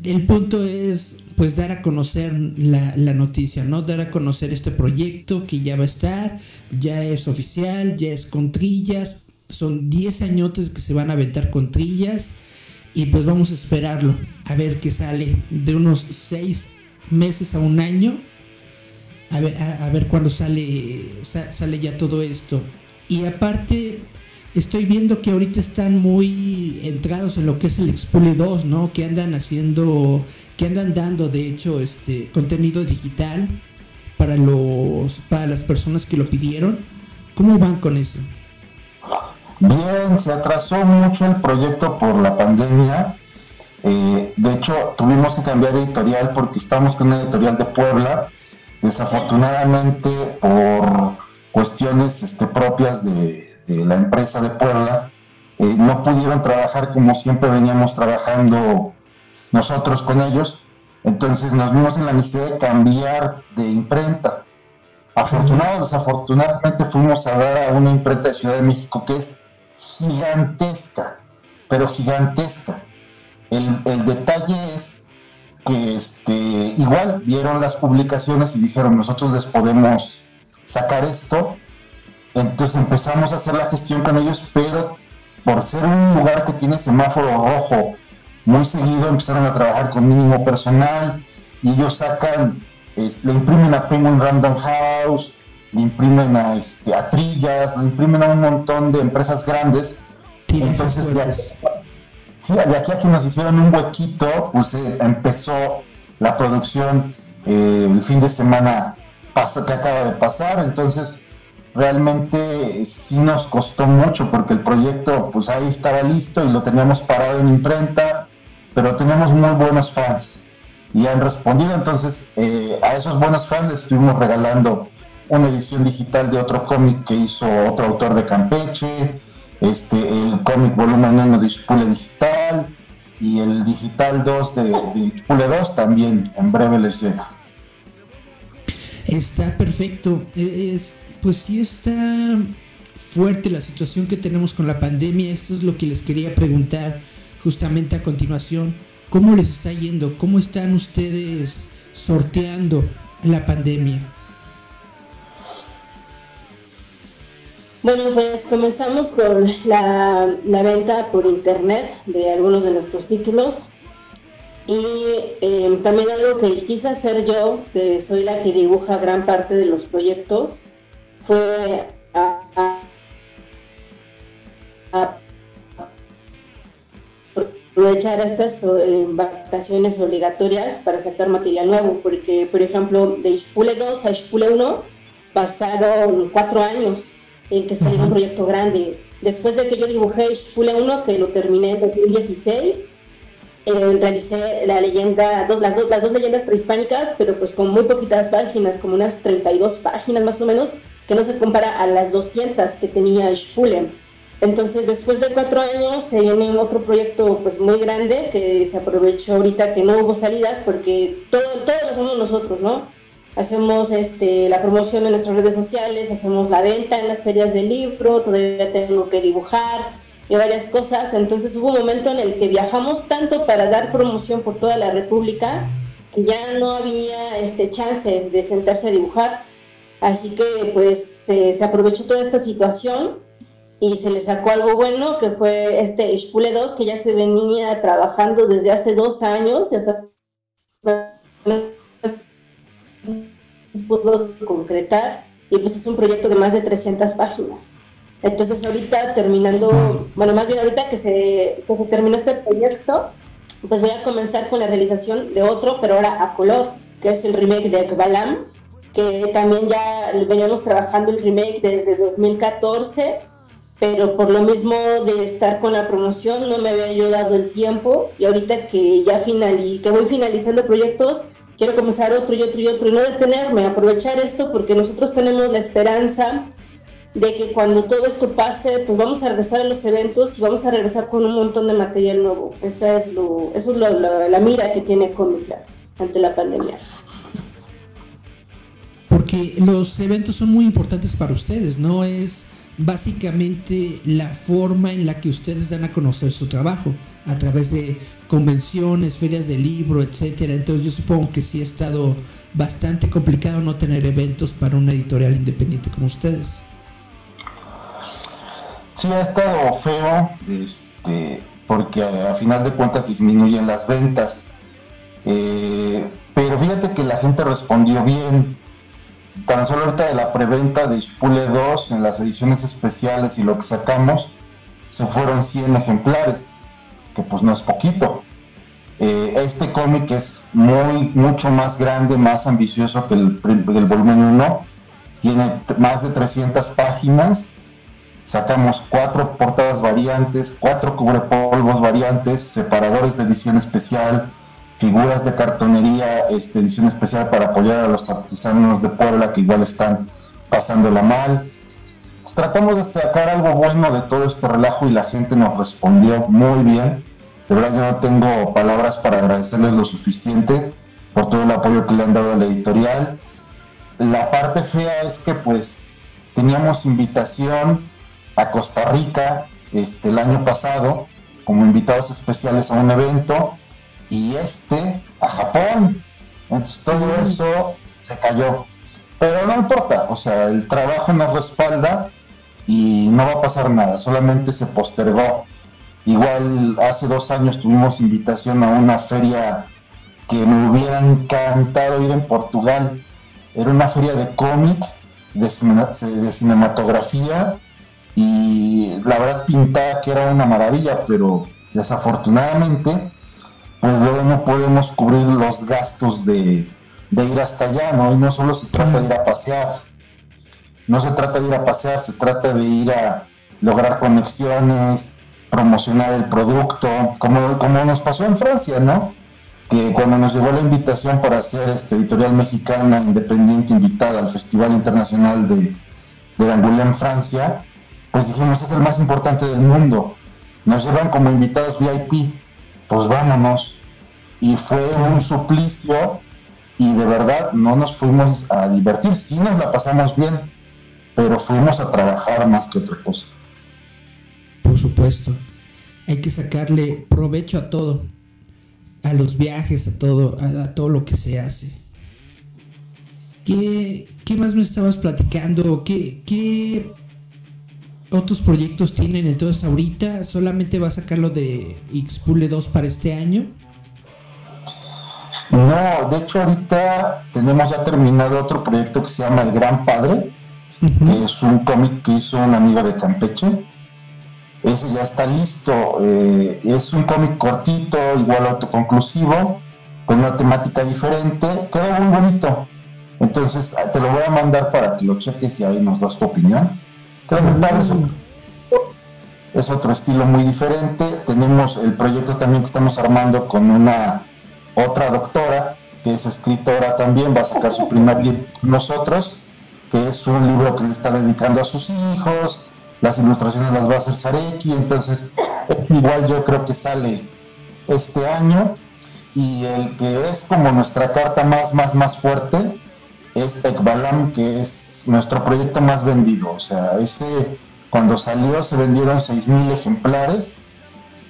El punto es pues dar a conocer la, la noticia, ¿no? Dar a conocer este proyecto que ya va a estar, ya es oficial, ya es con trillas. Son 10 añotes que se van a aventar con trillas. Y pues vamos a esperarlo, a ver qué sale de unos 6 meses a un año. A ver, a, ver cuándo sale, sa- sale ya todo esto. Y aparte, estoy viendo que ahorita están muy entrados en lo que es el Expule 2, ¿no? Que andan haciendo, que andan dando, de hecho, este contenido digital para los, para las personas que lo pidieron. ¿Cómo van con eso? Bien, se atrasó mucho el proyecto por la pandemia. Eh, de hecho, tuvimos que cambiar editorial porque estamos con una editorial de Puebla. Desafortunadamente, por cuestiones este, propias de, la empresa de Puebla, eh, no pudieron trabajar como siempre veníamos trabajando nosotros con ellos. Entonces nos vimos en la necesidad de cambiar de imprenta. Afortunado desafortunadamente fuimos a dar a una imprenta de Ciudad de México que es gigantesca, pero gigantesca. El, detalle es que este, igual vieron las publicaciones y dijeron nosotros les podemos sacar esto. Entonces empezamos a hacer la gestión con ellos, pero por ser un lugar que tiene semáforo rojo muy seguido empezaron a trabajar con mínimo personal y ellos sacan, es- le imprimen a Penguin Random House, le imprimen a, este, a Trillas, le imprimen a un montón de empresas grandes. Tirajes Entonces, de aquí, sí, de aquí a que nos hicieron un huequito, pues eh, empezó la producción eh, el fin de semana que acaba de pasar. Entonces, realmente sí nos costó mucho porque el proyecto, pues ahí estaba listo y lo teníamos parado en imprenta, pero tenemos muy buenos fans y han respondido. Entonces, eh, a esos buenos fans les estuvimos regalando una edición digital de otro cómic que hizo otro autor de Campeche, este, el cómic volumen 1 de Ispule Digital y el digital 2 de, de Ispule 2 también en breve les llega. Está perfecto. E- Es, pues sí está fuerte la situación que tenemos con la pandemia. Esto es lo que les quería preguntar justamente a continuación. ¿Cómo les está yendo? ¿Cómo están ustedes sorteando la pandemia? Bueno, pues comenzamos con la, venta por internet de algunos de nuestros títulos. Y eh, también algo que quise hacer yo, que soy la que dibuja gran parte de los proyectos, fue a- aprovechar estas eh, vacaciones obligatorias para sacar material nuevo, porque, por ejemplo, de Ishpule 2 a Ishpule 1 pasaron cuatro años en que salió un proyecto grande. Después de que yo dibujé Ishpule 1, que lo terminé en 2016, eh, realicé la leyenda, dos, las, dos, las dos leyendas prehispánicas, pero pues con muy poquitas páginas, como unas 32 páginas más o menos, que no se compara a las 200 que tenía Ishpule. Entonces, después de cuatro años, se viene otro proyecto pues muy grande que se aprovechó ahorita que no hubo salidas porque todo, todo lo hacemos nosotros, ¿no? Hacemos este, la promoción en nuestras redes sociales, hacemos la venta en las ferias del libro, todavía tengo que dibujar y varias cosas. Entonces hubo un momento en el que viajamos tanto para dar promoción por toda la República que ya no había este, chance de sentarse a dibujar. Así que pues se- se aprovechó toda esta situación y se le sacó algo bueno, que fue este Ishpule 2, que ya se venía trabajando desde hace dos años y hasta pudo concretar y pues es un proyecto de más de 300 páginas. Entonces ahorita terminando, bueno, más bien ahorita que se, que se terminó este proyecto, pues voy a comenzar con la realización de otro, pero ahora a color, que es el remake de Ekbalam, que también ya veníamos trabajando el remake desde 2014, pero por lo mismo de estar con la promoción no me había ayudado el tiempo y ahorita que ya finaliz que voy finalizando proyectos, quiero comenzar otro y otro y otro y no detenerme, aprovechar esto porque nosotros tenemos la esperanza de que cuando todo esto pase, pues vamos a regresar a los eventos y vamos a regresar con un montón de material nuevo. Esa es lo, eso es lo, la, mira que tiene Comic ante la pandemia porque los eventos son muy importantes para ustedes, no es básicamente la forma en la que ustedes dan a conocer su trabajo a través de convenciones, ferias de libro, etcétera. Entonces yo supongo que sí ha estado bastante complicado no tener eventos para una editorial independiente como ustedes. Sí ha estado feo, este, porque a, final de cuentas disminuyen las ventas. Eh, pero fíjate que la gente respondió bien tan solo ahorita de la preventa de Spule 2 en las ediciones especiales y lo que sacamos, se fueron 100 ejemplares, que pues no es poquito. Eh, este cómic es muy, mucho más grande, más ambicioso que el, volumen 1, tiene más de 300 páginas, sacamos cuatro portadas variantes, cuatro cubrepolvos variantes, separadores de edición especial, figuras de cartonería, este, edición especial para apoyar a los artesanos de Puebla que igual están pasándola mal. tratamos de sacar algo bueno de todo este relajo y la gente nos respondió muy bien. De verdad yo no tengo palabras para agradecerles lo suficiente por todo el apoyo que le han dado a la editorial. La parte fea es que pues teníamos invitación a Costa Rica este, el año pasado como invitados especiales a un evento y este a Japón. Entonces todo eso se cayó. Pero no importa, o sea, el trabajo nos respalda y no va a pasar nada, solamente se postergó. Igual hace dos años tuvimos invitación a una feria que me hubiera encantado ir en Portugal. Era una feria de cómic, de, de cinematografía y la verdad pintaba que era una maravilla, pero desafortunadamente pues luego no podemos cubrir los gastos de, ir hasta allá, ¿no? Y no solo se trata de ir a pasear, no se trata de ir a pasear, se trata de ir a lograr conexiones, promocionar el producto, como, como nos pasó en Francia, ¿no? Que cuando nos llegó la invitación para hacer este editorial mexicana independiente invitada al Festival Internacional de, de en Francia, pues dijimos es el más importante del mundo. Nos llevan como invitados VIP pues vámonos. Y fue un suplicio y de verdad no nos fuimos a divertir, sí nos la pasamos bien, pero fuimos a trabajar más que otra cosa. Por supuesto, hay que sacarle provecho a todo, a los viajes, a todo, a, todo lo que se hace. ¿Qué, ¿Qué, más me estabas platicando? ¿Qué, ¿Qué otros proyectos tienen? Entonces ahorita solamente va a sacar lo de Xpule 2 para este año. No, de hecho ahorita tenemos ya terminado otro proyecto que se llama El Gran Padre, que es un cómic que hizo un amigo de Campeche. Ese ya está listo. Eh, es un cómic cortito, igual autoconclusivo, con una temática diferente. Queda muy bonito. Entonces te lo voy a mandar para que lo cheques y ahí nos das tu opinión. Es otro estilo muy diferente. Tenemos el proyecto también que estamos armando con una otra doctora que es escritora también, va a sacar su primer libro con nosotros, que es un libro que le está dedicando a sus hijos, las ilustraciones las va a hacer Sareki, entonces igual yo creo que sale este año y el que es como nuestra carta más más más fuerte es Ekbalam que es nuestro proyecto más vendido. O sea, ese cuando salió se vendieron 6.000 ejemplares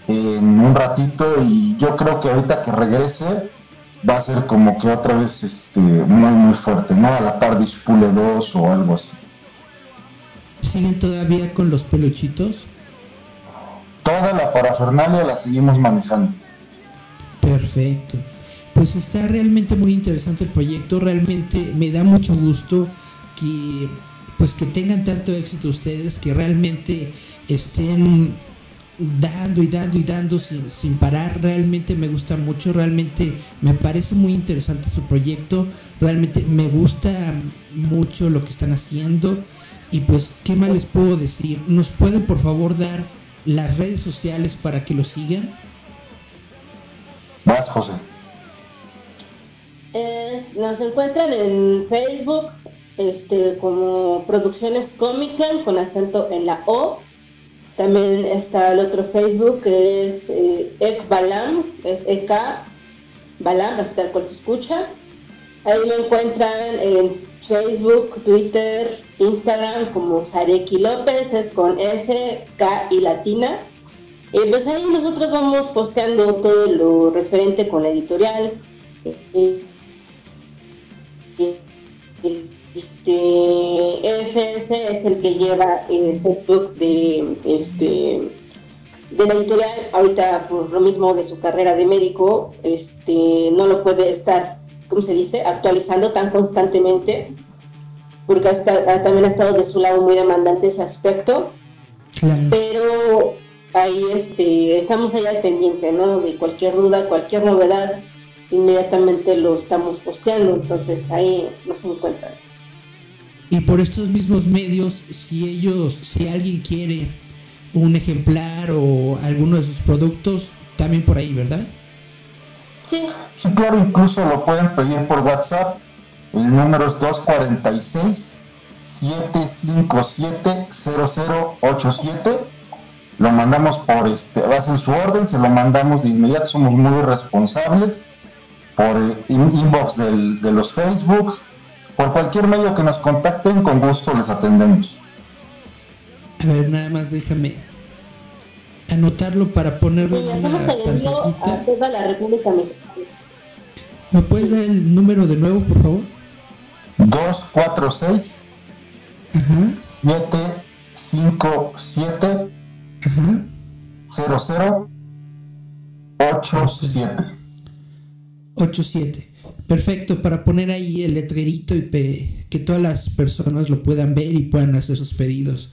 en un ratito y yo creo que ahorita que regrese va a ser como que otra vez este, muy muy fuerte, ¿no? A la par de Spule 2 o algo así. ¿Siguen todavía con los peluchitos? Toda la parafernalia la seguimos manejando. Perfecto. Pues está realmente muy interesante el proyecto, realmente me da mucho gusto que pues que tengan tanto éxito ustedes, que realmente estén dando y dando y dando sin, sin, parar. Realmente me gusta mucho, realmente me parece muy interesante su proyecto, realmente me gusta mucho lo que están haciendo. Y pues, ¿qué más les puedo decir? ¿Nos pueden por favor dar las redes sociales para que lo sigan? Vas, José. Es, nos encuentran en Facebook este, como Producciones Comic con acento en la O. También está el otro Facebook que es eh, Ek Balam, es EK Balam, hasta el cual se escucha. Ahí me encuentran en Facebook, Twitter, Instagram como Sareki López, es con S, K y latina. Y pues ahí nosotros vamos posteando todo lo referente con la editorial. Este, FS es el que lleva el Facebook de, este, de la editorial. Ahorita, por lo mismo de su carrera de médico, este, no lo puede estar, ¿cómo se dice?, actualizando tan constantemente, porque hasta, también ha estado de su lado muy demandante ese aspecto. Pero ahí este, estamos allá al pendiente, ¿no? De cualquier duda, cualquier novedad, inmediatamente lo estamos posteando, entonces ahí nos encuentran. Y por estos mismos medios, si ellos, si alguien quiere un ejemplar o alguno de sus productos, también por ahí, ¿verdad? Sí. Sí, claro, incluso lo pueden pedir por WhatsApp. El número es 246 757 0087 lo mandamos por este, hacen su orden, se lo mandamos de inmediato, somos muy responsables por inbox del, de los Facebook, por cualquier medio que nos contacten, con gusto les atendemos. A ver, nada más déjame anotarlo para ponerlo sí, en hacemos una el envío a toda la República Mexicana. ¿Me puedes dar el número de nuevo, por favor? 246 Ajá, 757 ajá. 0087. 87. Perfecto, para poner ahí el letrerito y pe- que todas las personas lo puedan ver y puedan hacer sus pedidos.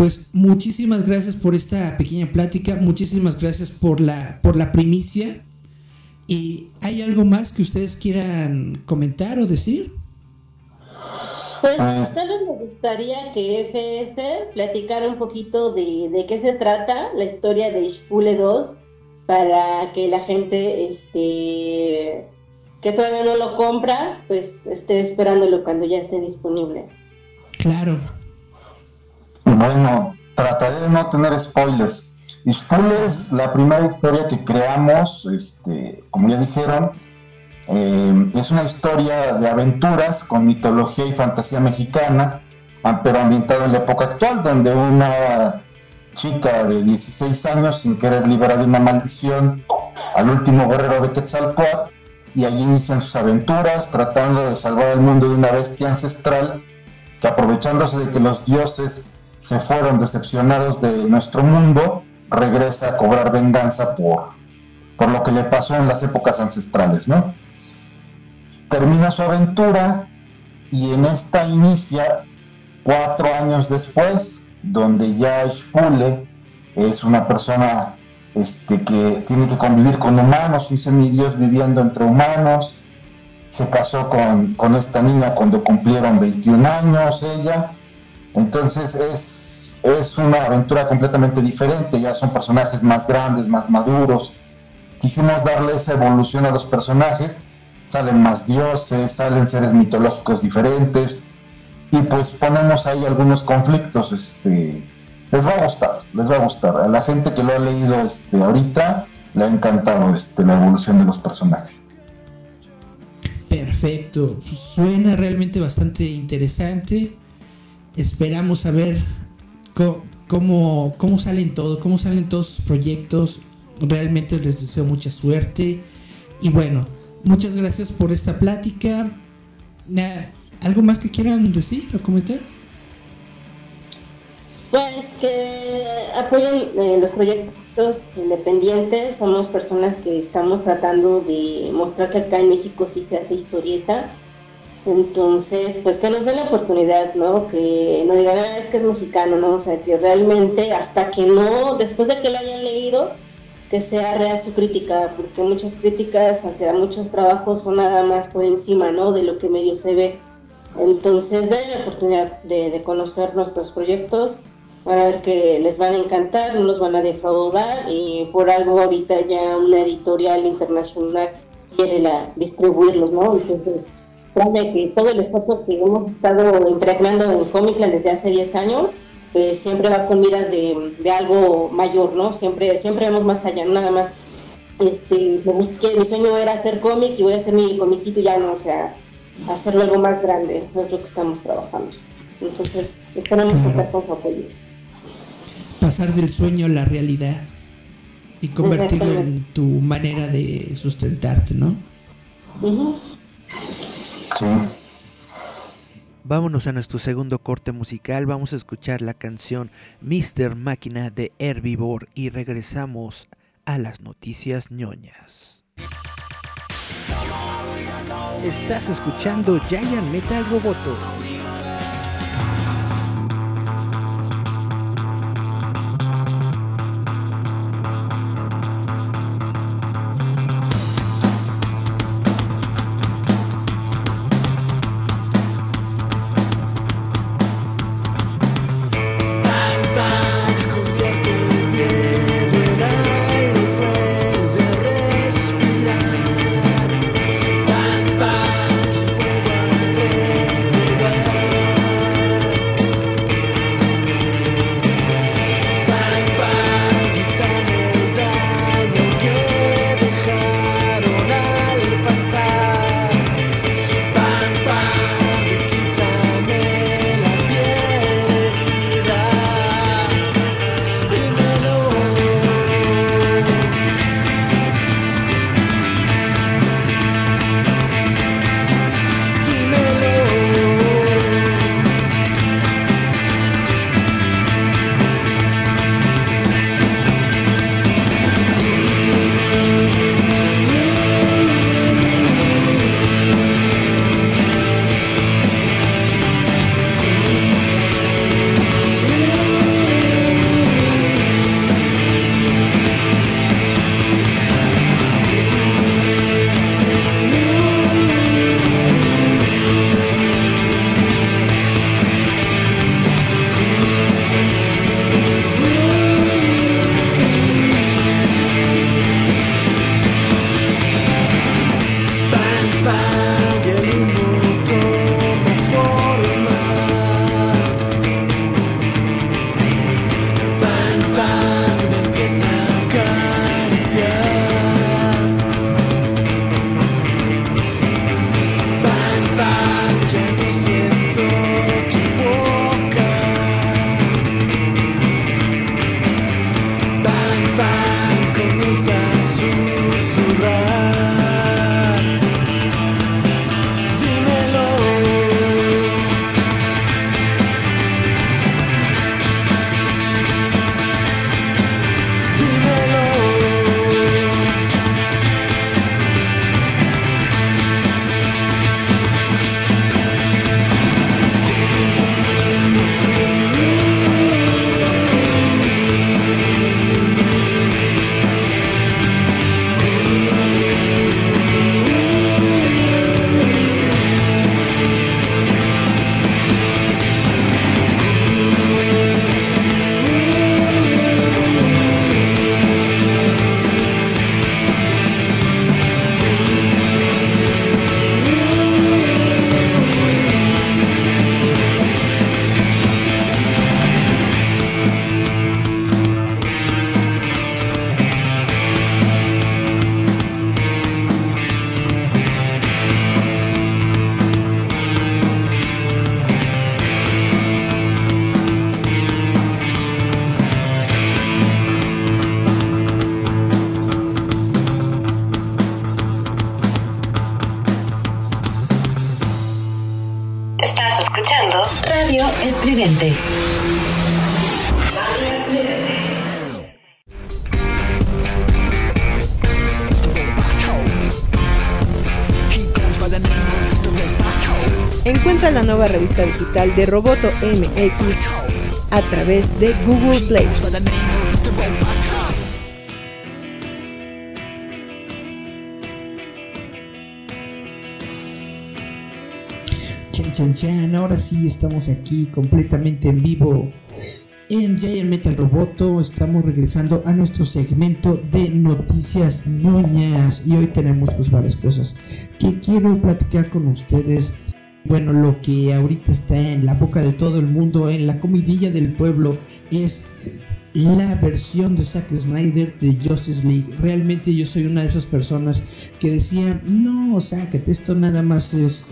Pues muchísimas gracias por esta pequeña plática, muchísimas gracias por la, por la primicia. ¿Y hay algo más que ustedes quieran comentar o decir? Pues Ah. tal vez me gustaría que FS platicara un poquito de, de qué se trata la historia de Ishpule 2 para que la gente este, que todavía no lo compra, pues esté esperándolo cuando ya esté disponible. Claro, Bueno, trataré de no tener spoilers. Ishkul es la primera historia que creamos, este, como ya dijeron, eh, es una historia de aventuras con mitología y fantasía mexicana, pero ambientada en la época actual, donde una chica de 16 años, sin querer libera de una maldición al último guerrero de Quetzalcoatl, y allí inician sus aventuras tratando de salvar el mundo de una bestia ancestral que aprovechándose de que los dioses se fueron decepcionados de nuestro mundo, regresa a cobrar venganza por, por lo que le pasó en las épocas ancestrales, ¿no? Termina su aventura y en esta inicia cuatro años después, donde ya Shpule es una persona este, que tiene que convivir con humanos, un semidios viviendo entre humanos, se casó con, con esta niña cuando cumplieron 21 años ella, entonces es, es una aventura completamente diferente, ya son personajes más grandes, más maduros. Quisimos darle esa evolución a los personajes, salen más dioses, salen seres mitológicos diferentes y pues ponemos ahí algunos conflictos. Este, les va a gustar, les va a gustar. A la gente que lo ha leído este, ahorita le ha encantado este, la evolución de los personajes. perfecto. Suena realmente bastante interesante. Esperamos a ver cómo, cómo salen todo, cómo salen todos sus proyectos. Realmente les deseo mucha suerte. Y bueno, muchas gracias por esta plática. ¿Algo más que quieran decir o comentar? Pues que apoyen eh, los proyectos independientes, somos personas que estamos tratando de mostrar que acá en México sí se hace historieta. Entonces, pues que nos den la oportunidad, ¿no? Que no digan, ah, es que es mexicano, ¿no? O sea, que realmente hasta que no, después de que lo hayan leído, que sea real su crítica, porque muchas críticas hacia muchos trabajos son nada más por encima, ¿no? De lo que medio se ve. Entonces, den la oportunidad de, de conocer nuestros proyectos, van a ver que les van a encantar, no los van a defraudar y por algo ahorita ya una editorial internacional quiere la, distribuirlos, ¿no? Entonces, créanme que todo el esfuerzo que hemos estado impregnando en Comicland desde hace 10 años, pues siempre va con miras de, de algo mayor, ¿no? Siempre, siempre vamos más allá, no nada más, este, me busqué, mi sueño era hacer cómic y voy a hacer mi comicito ya no, o sea, hacerlo algo más grande, no es lo que estamos trabajando. Entonces, esperamos contar con su apoyo. Pasar del sueño a la realidad y convertirlo en tu manera de sustentarte, ¿no? Ujú. Vámonos a nuestro segundo corte musical. Vamos a escuchar la canción Mr. Máquina de Herbivore y regresamos a las noticias ñoñas. Estás escuchando Giant Metal Roboto. Digital de Roboto MX a través de Google Play. Chan, chan, chan. Ahora sí estamos aquí completamente en vivo en Giant Metal Roboto. Estamos regresando a nuestro segmento de noticias ñoñas. Y hoy tenemos pues varias cosas que quiero platicar con ustedes. Bueno, lo que ahorita está en la boca de todo el mundo, en la comidilla del pueblo, es la versión de Zack Snyder de Justice League. Realmente yo soy una de esas personas que decían, no, sácate, esto nada más es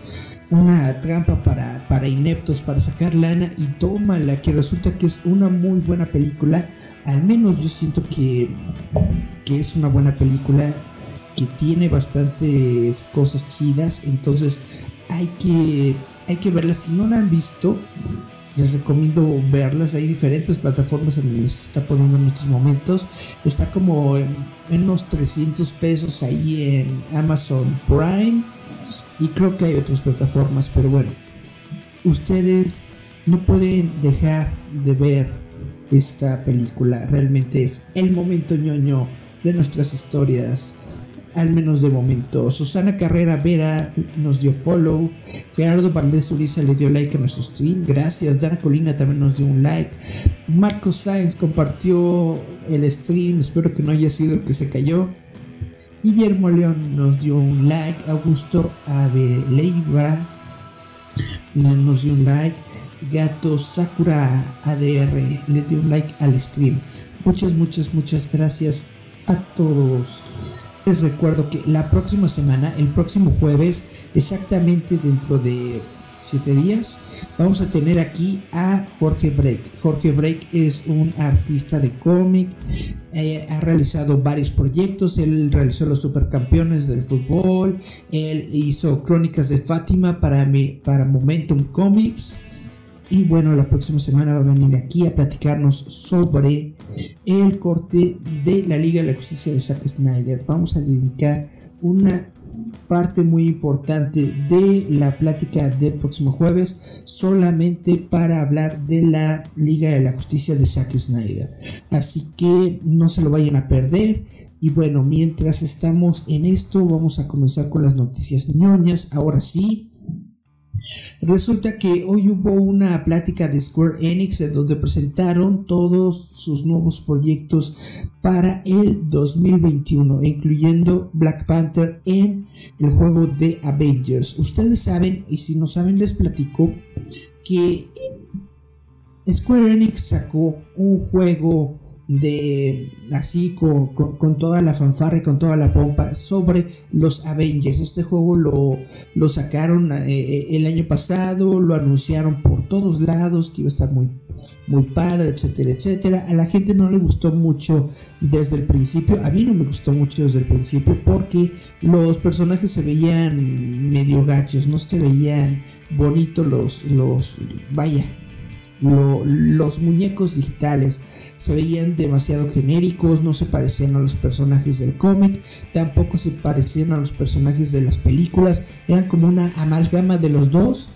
una trampa para, para ineptos, para sacar lana y tómala, que resulta que es una muy buena película. Al menos yo siento que, que es una buena película, que tiene bastantes cosas chidas, entonces hay que, hay que verlas. Si no la han visto, les recomiendo verlas. Hay diferentes plataformas en donde se está poniendo en estos momentos. Está como en, en unos 300 pesos ahí en Amazon Prime. Y creo que hay otras plataformas, pero bueno. Ustedes no pueden dejar de ver esta película. Realmente es el momento ñoño de nuestras historias. Al menos de momento. Susana Carrera Vera nos dio follow. Gerardo Valdés Uriza le dio like a nuestro stream. Gracias. Dana Colina también nos dio un like. Marco Sainz compartió el stream. Espero que no haya sido el que se cayó. Guillermo León nos dio un like. Augusto Aveleiva nos dio un like. Gato Sakura ADR le dio un like al stream. Muchas, muchas, muchas gracias a todos. Les recuerdo que la próxima semana, el próximo jueves, exactamente dentro de 7 días, vamos a tener aquí a Jorge Break. Jorge Break es un artista de cómic, eh, ha realizado varios proyectos, él realizó los supercampeones del fútbol, él hizo Crónicas de Fátima para, para Momentum Comics. Y bueno, la próxima semana va a venir aquí a platicarnos sobre el corte de la Liga de la Justicia de Zack Snyder. Vamos a dedicar una parte muy importante de la plática del próximo jueves solamente para hablar de la Liga de la Justicia de Zack Snyder. Así que no se lo vayan a perder. Y bueno, mientras estamos en esto, vamos a comenzar con las noticias ñoñas. Ahora sí, Resulta que hoy hubo una plática de Square Enix en donde presentaron todos sus nuevos proyectos para el 2021, incluyendo Black Panther en el juego de Avengers. Ustedes saben, y si no saben les platico, que Square Enix sacó un juego de así con, con, toda la fanfarra y con toda la pompa sobre los Avengers. Este juego lo, lo sacaron eh, el año pasado, lo anunciaron por todos lados que iba a estar muy, muy padre, etcétera, etcétera. A la gente no le gustó mucho desde el principio. A mí no me gustó mucho desde el principio porque los personajes se veían medio gachos, no se veían bonitos los, los, vaya, lo, los muñecos digitales se veían demasiado genéricos, no se parecían a los personajes del cómic, tampoco se parecían a los personajes de las películas, eran como una amalgama de los dos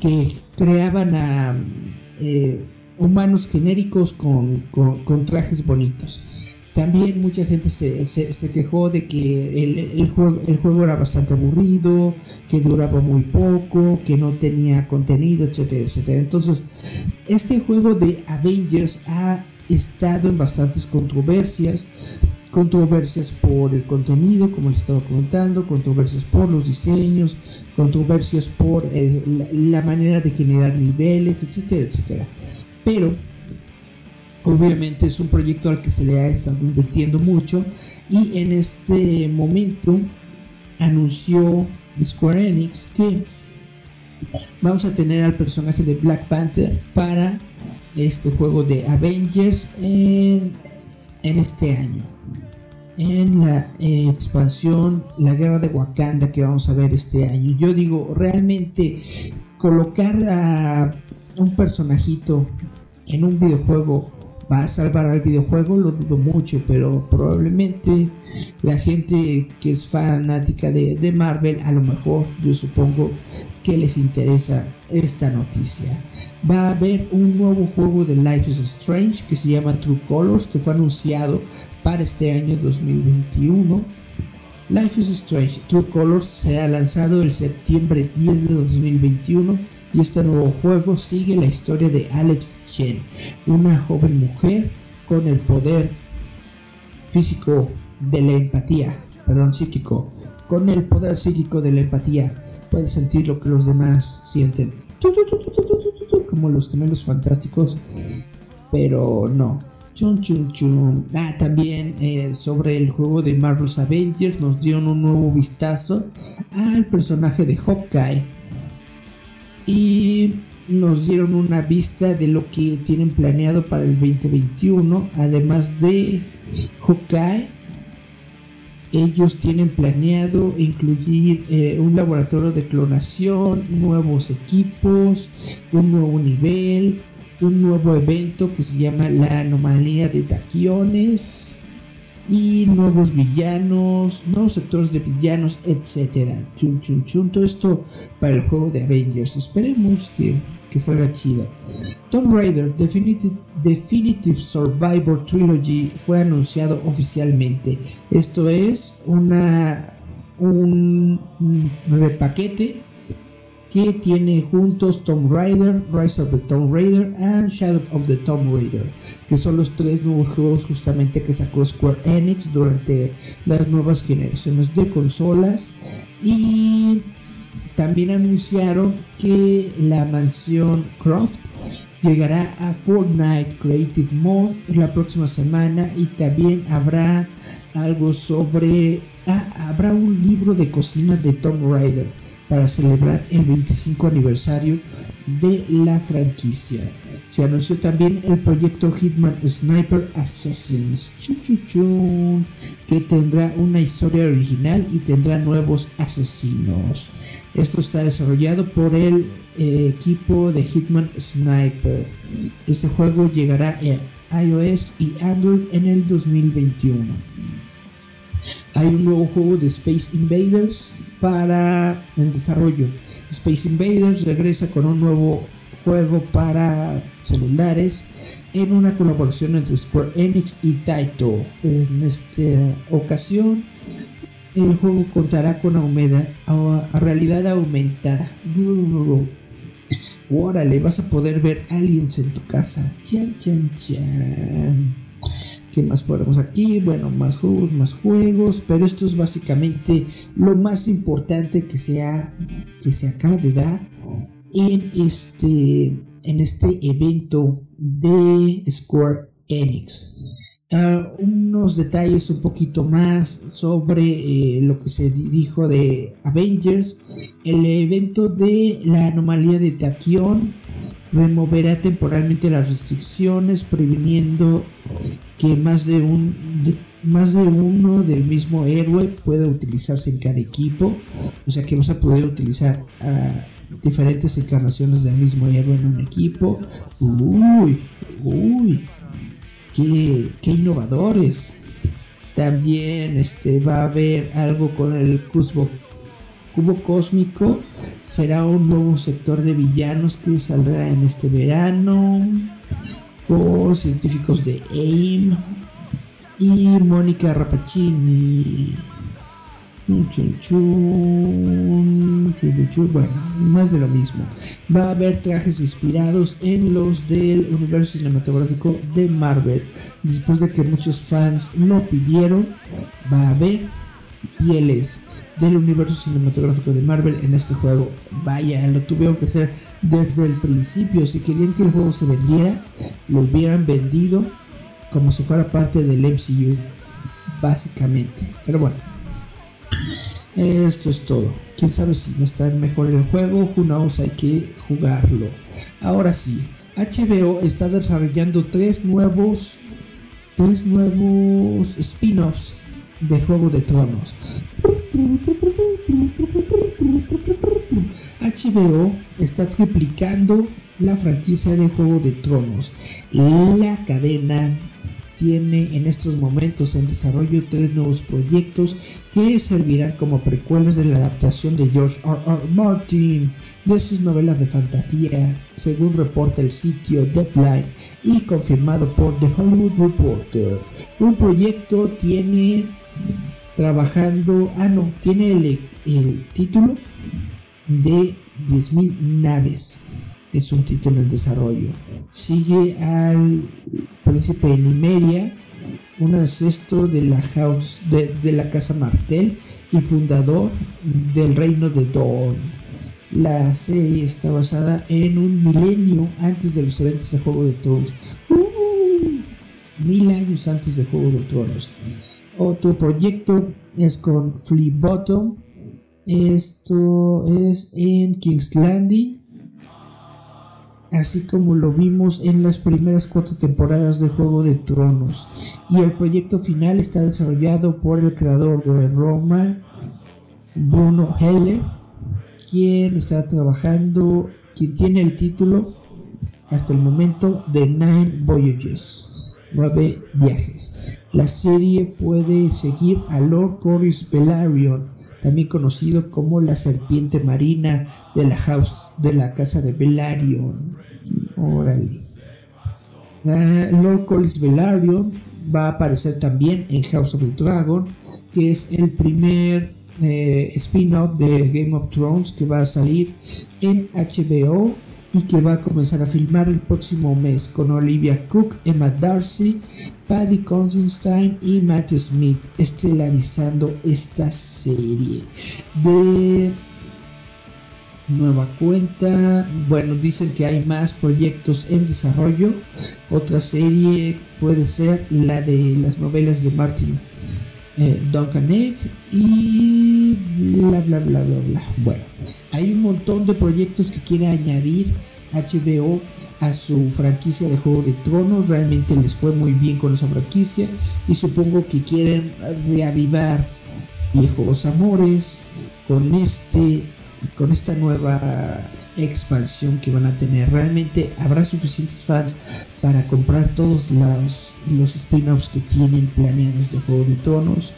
que creaban a eh, humanos genéricos con, trajes bonitos. También mucha gente se, se, quejó de que el, juego, el juego era bastante aburrido, que duraba muy poco, que no tenía contenido, etcétera, etcétera. Entonces, este juego de Avengers ha estado en bastantes controversias. Controversias por el contenido, como les estaba comentando, controversias por los diseños, controversias por eh, la, la manera de generar niveles, etcétera, etcétera. Pero Obviamente es un proyecto al que se le ha estado invirtiendo mucho y en este momento anunció Square Enix que vamos a tener al personaje de Black Panther para este juego de Avengers en, en este año. En la eh, expansión, la guerra de Wakanda que vamos a ver este año. Yo digo, realmente colocar a un personajito en un videojuego va a salvar al videojuego, lo dudo mucho, pero probablemente la gente que es fanática de, de, Marvel, a lo mejor yo supongo que les interesa esta noticia. Va a haber un nuevo juego de Life is Strange que se llama True Colors que fue anunciado para este año 2021. Life is Strange True Colors será lanzado el septiembre 10 de 2021 y este nuevo juego sigue la historia de Alex Chen, una joven mujer con el poder físico de la empatía, perdón, psíquico, con el poder psíquico de la empatía, puede sentir lo que los demás sienten, como los gemelos fantásticos, pero no. Chun, chun. Ah, también eh, sobre el juego de Marvel's Avengers nos dieron un nuevo vistazo al personaje de Hawkeye y nos dieron una vista de lo que tienen planeado para el 2021, además de Hawkeye. Ellos tienen planeado incluir eh, un laboratorio de clonación, nuevos equipos, un nuevo nivel, un nuevo evento que se llama la anomalía de taquiones y nuevos villanos, nuevos sectores de villanos, etcétera. Chun, chun, chun. Todo esto para el juego de Avengers. Esperemos que, que salga chido. Tomb Raider Definitive, Definitive Survivor Trilogy fue anunciado oficialmente. Esto es una un, un repaquete que tiene juntos Tomb Raider, Rise of the Tomb Raider and Shadow of the Tomb Raider, que son los tres nuevos juegos justamente que sacó Square Enix durante las nuevas generaciones de consolas y también anunciaron que la mansión Croft llegará a Fortnite Creative Mode la próxima semana y también habrá algo sobre ah, habrá un libro de cocina de Tomb Raider para celebrar el 25 aniversario de la franquicia. Se anunció también el proyecto Hitman Sniper Assassins, que tendrá una historia original y tendrá nuevos asesinos. Esto está desarrollado por el eh, equipo de Hitman Sniper. Este juego llegará a iOS y Android en el 2021. Hay un nuevo juego de Space Invaders para el desarrollo. Space Invaders regresa con un nuevo juego para celulares en una colaboración entre Square Enix y Taito. En esta ocasión, el juego contará con a, realidad aumentada. Órale, vas a poder ver aliens en tu casa. Chan, chan, chan. ¿Qué más podemos aquí? Bueno, más juegos, más juegos, pero esto es básicamente lo más importante que se, que se acaba de dar en este, en este evento de Square Enix. Ah, unos detalles un poquito más sobre eh, lo que se dijo de Avengers. El evento de la anomalía de Taquión removerá temporalmente las restricciones, previniendo que más de un más de uno del mismo héroe pueda utilizarse en cada equipo. O sea que vas a poder utilizar diferentes encarnaciones del mismo héroe en un equipo. Uy, uy, qué, innovadores. También este, va a haber algo con el cubo, cubo cósmico. Será un nuevo sector de villanos que saldrá en este verano por científicos de AIM y Mónica Rapacini. Bueno, más de lo mismo. Va a haber trajes inspirados en los del universo cinematográfico de Marvel. Después de que muchos fans lo pidieron, va a haber pieles del universo cinematográfico de Marvel en este juego. Vaya, lo tuvieron que hacer desde el principio. Si querían que el juego se vendiera, lo hubieran vendido como si fuera parte del MCU, básicamente. Pero bueno, esto es todo. Quién sabe si va mejor el juego. Who knows, hay que jugarlo. Ahora sí, HBO está desarrollando tres nuevos, tres nuevos spin-offs de Juego de Tronos. HBO está triplicando la franquicia de Juego de Tronos. La cadena tiene en estos momentos en desarrollo tres nuevos proyectos que servirán como precuelas de la adaptación de George R. R. Martin de sus novelas de fantasía, según reporta el sitio Deadline y confirmado por The Hollywood Reporter. Un proyecto tiene trabajando, ah no, tiene el, el título de 10.000 naves. Es un título en desarrollo. Sigue al príncipe de Nimeria, un ancestro de la house de, de la casa Martel y fundador del reino de Dawn. La serie está basada en un milenio antes de los eventos de Juego de Tronos. ¡Uh! mil años antes de Juego de Tronos. Otro proyecto es con Flea Bottom. Esto es en King's Landing. Así como lo vimos en las primeras cuatro temporadas de Juego de Tronos. Y el proyecto final está desarrollado por el creador de Roma, Bruno Heller, quien está trabajando, quien tiene el título hasta el momento de Nine Voyages, nueve viajes. La serie puede seguir a Lord Corlys Velaryon, también conocido como la serpiente marina de la house de la casa de Velaryon. Órale. Ah, Lord Corlys Velaryon va a aparecer también en House of the Dragon, que es el primer eh, spin-off de Game of Thrones que va a salir en HBO y que va a comenzar a filmar el próximo mes con Olivia Cook, Emma Darcy, Paddy Constantine y Matt Smith estelarizando esta serie de nueva cuenta. Bueno, dicen que hay más proyectos en desarrollo. Otra serie puede ser la de las novelas de Martin eh, Duncan Egg y bla bla bla bla bla. Bueno, hay un montón de proyectos que quiere añadir HBO a su franquicia de Juego de Tronos. Realmente les fue muy bien con esa franquicia y supongo que quieren reavivar viejos amores con este con esta nueva expansión que van a tener. Realmente habrá suficientes fans para comprar todos los, los spin-offs que tienen planeados de Juego de Tronos.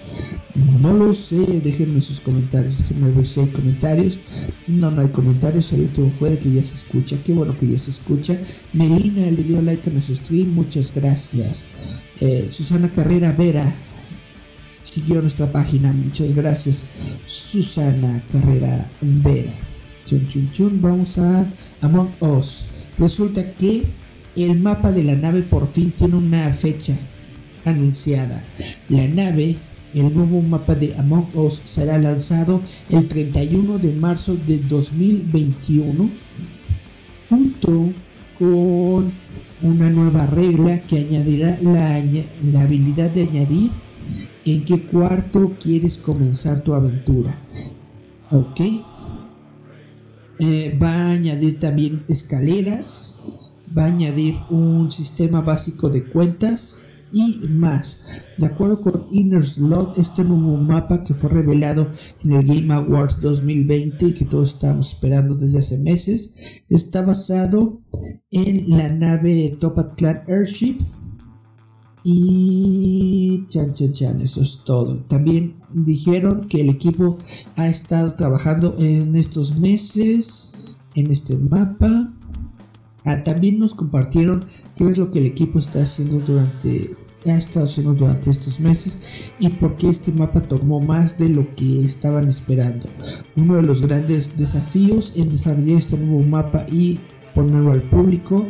No lo sé, déjenme sus comentarios, déjenme ver si hay comentarios. No, no hay comentarios, el último fue de que ya se escucha, qué bueno que ya se escucha. Melina le dio like a nuestro stream, muchas gracias. Eh, Susana Carrera Vera siguió nuestra página, muchas gracias. Susana Carrera Vera. Chun, chun, chun, vamos a Among Us. Resulta que el mapa de la nave por fin tiene una fecha anunciada. La nave, el nuevo mapa de Among Us, será lanzado el 31 de marzo de 2021 junto con una nueva regla que añadirá la, la habilidad de añadir en qué cuarto quieres comenzar tu aventura. Ok. Eh, va a añadir también escaleras, va a añadir un sistema básico de cuentas y más. De acuerdo con Inner Slot, este nuevo mapa que fue revelado en el Game Awards 2020 y que todos estamos esperando desde hace meses, está basado en la nave Topat Clan Airship. Y chan chan chan, eso es todo. También dijeron que el equipo ha estado trabajando en estos meses en este mapa. Ah, también nos compartieron qué es lo que el equipo está haciendo durante ha estado haciendo durante estos meses y por qué este mapa tomó más de lo que estaban esperando. Uno de los grandes desafíos en desarrollar este nuevo mapa y ponerlo al público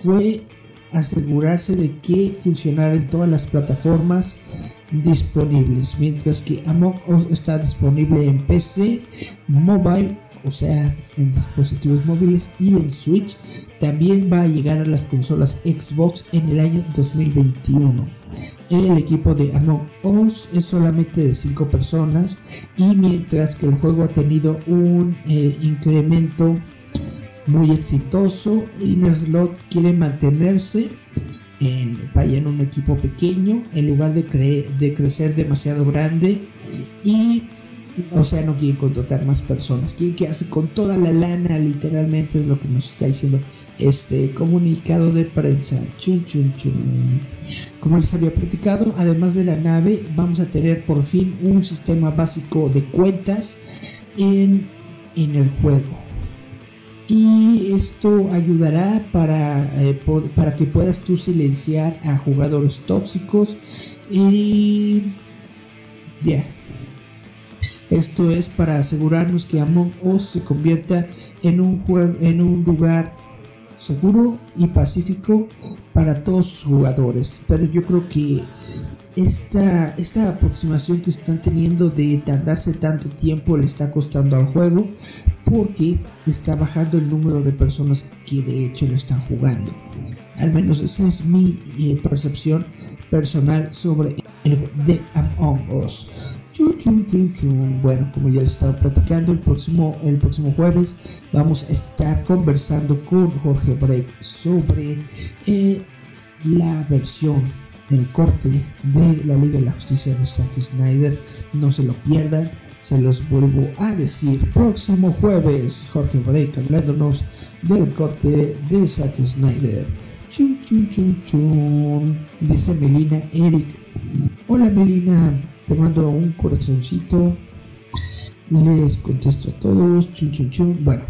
fue asegurarse de que funcionara en todas las plataformas disponibles, mientras que Among Us está disponible en PC, mobile, o sea, en dispositivos móviles y en Switch. También va a llegar a las consolas Xbox en el año 2021. El equipo de Among Us es solamente de 5 personas y mientras que el juego ha tenido un eh, incremento muy exitoso, Slot quiere mantenerse en, en un equipo pequeño en lugar de, de crecer demasiado grande y o sea no quiere contratar más personas quiere quedarse con toda la lana literalmente es lo que nos está diciendo este comunicado de prensa. Chun, chun, chun. Como les había platicado, además de la nave, vamos a tener por fin un sistema básico de cuentas en, en el juego. Y esto ayudará para, eh, para que puedas tú silenciar a jugadores tóxicos. Y ya. Esto es para asegurarnos que Among Us se convierta en un, en un lugar seguro y pacífico para todos sus jugadores. Pero yo creo que esta, esta aproximación que están teniendo de tardarse tanto tiempo le está costando al juego porque está bajando el número de personas que de hecho lo están jugando. Al menos esa es mi eh, percepción personal sobre el de Among Us. Bueno, como ya les estaba platicando, el próximo, el próximo jueves vamos a estar conversando con Jorge Break sobre eh, la versión del corte de la Liga de la Justicia de Zack Snyder. No se lo pierdan, se los vuelvo a decir. Próximo jueves, Jorge Break hablándonos del corte de Zack Snyder. Chun, chun, chun, chun. Dice Melina Eric. Hola Melina, te mando un corazoncito. Les contesto a todos. Chun, chun, chun. Bueno,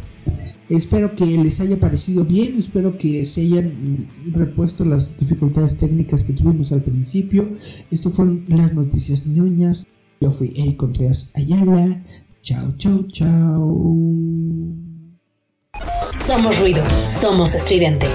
espero que les haya parecido bien. Espero que se hayan repuesto las dificultades técnicas que tuvimos al principio. Esto fueron las noticias ñoñas. Yo fui Eric Contreras Ayala. Chao, chao, chao. Somos ruido, somos estridente.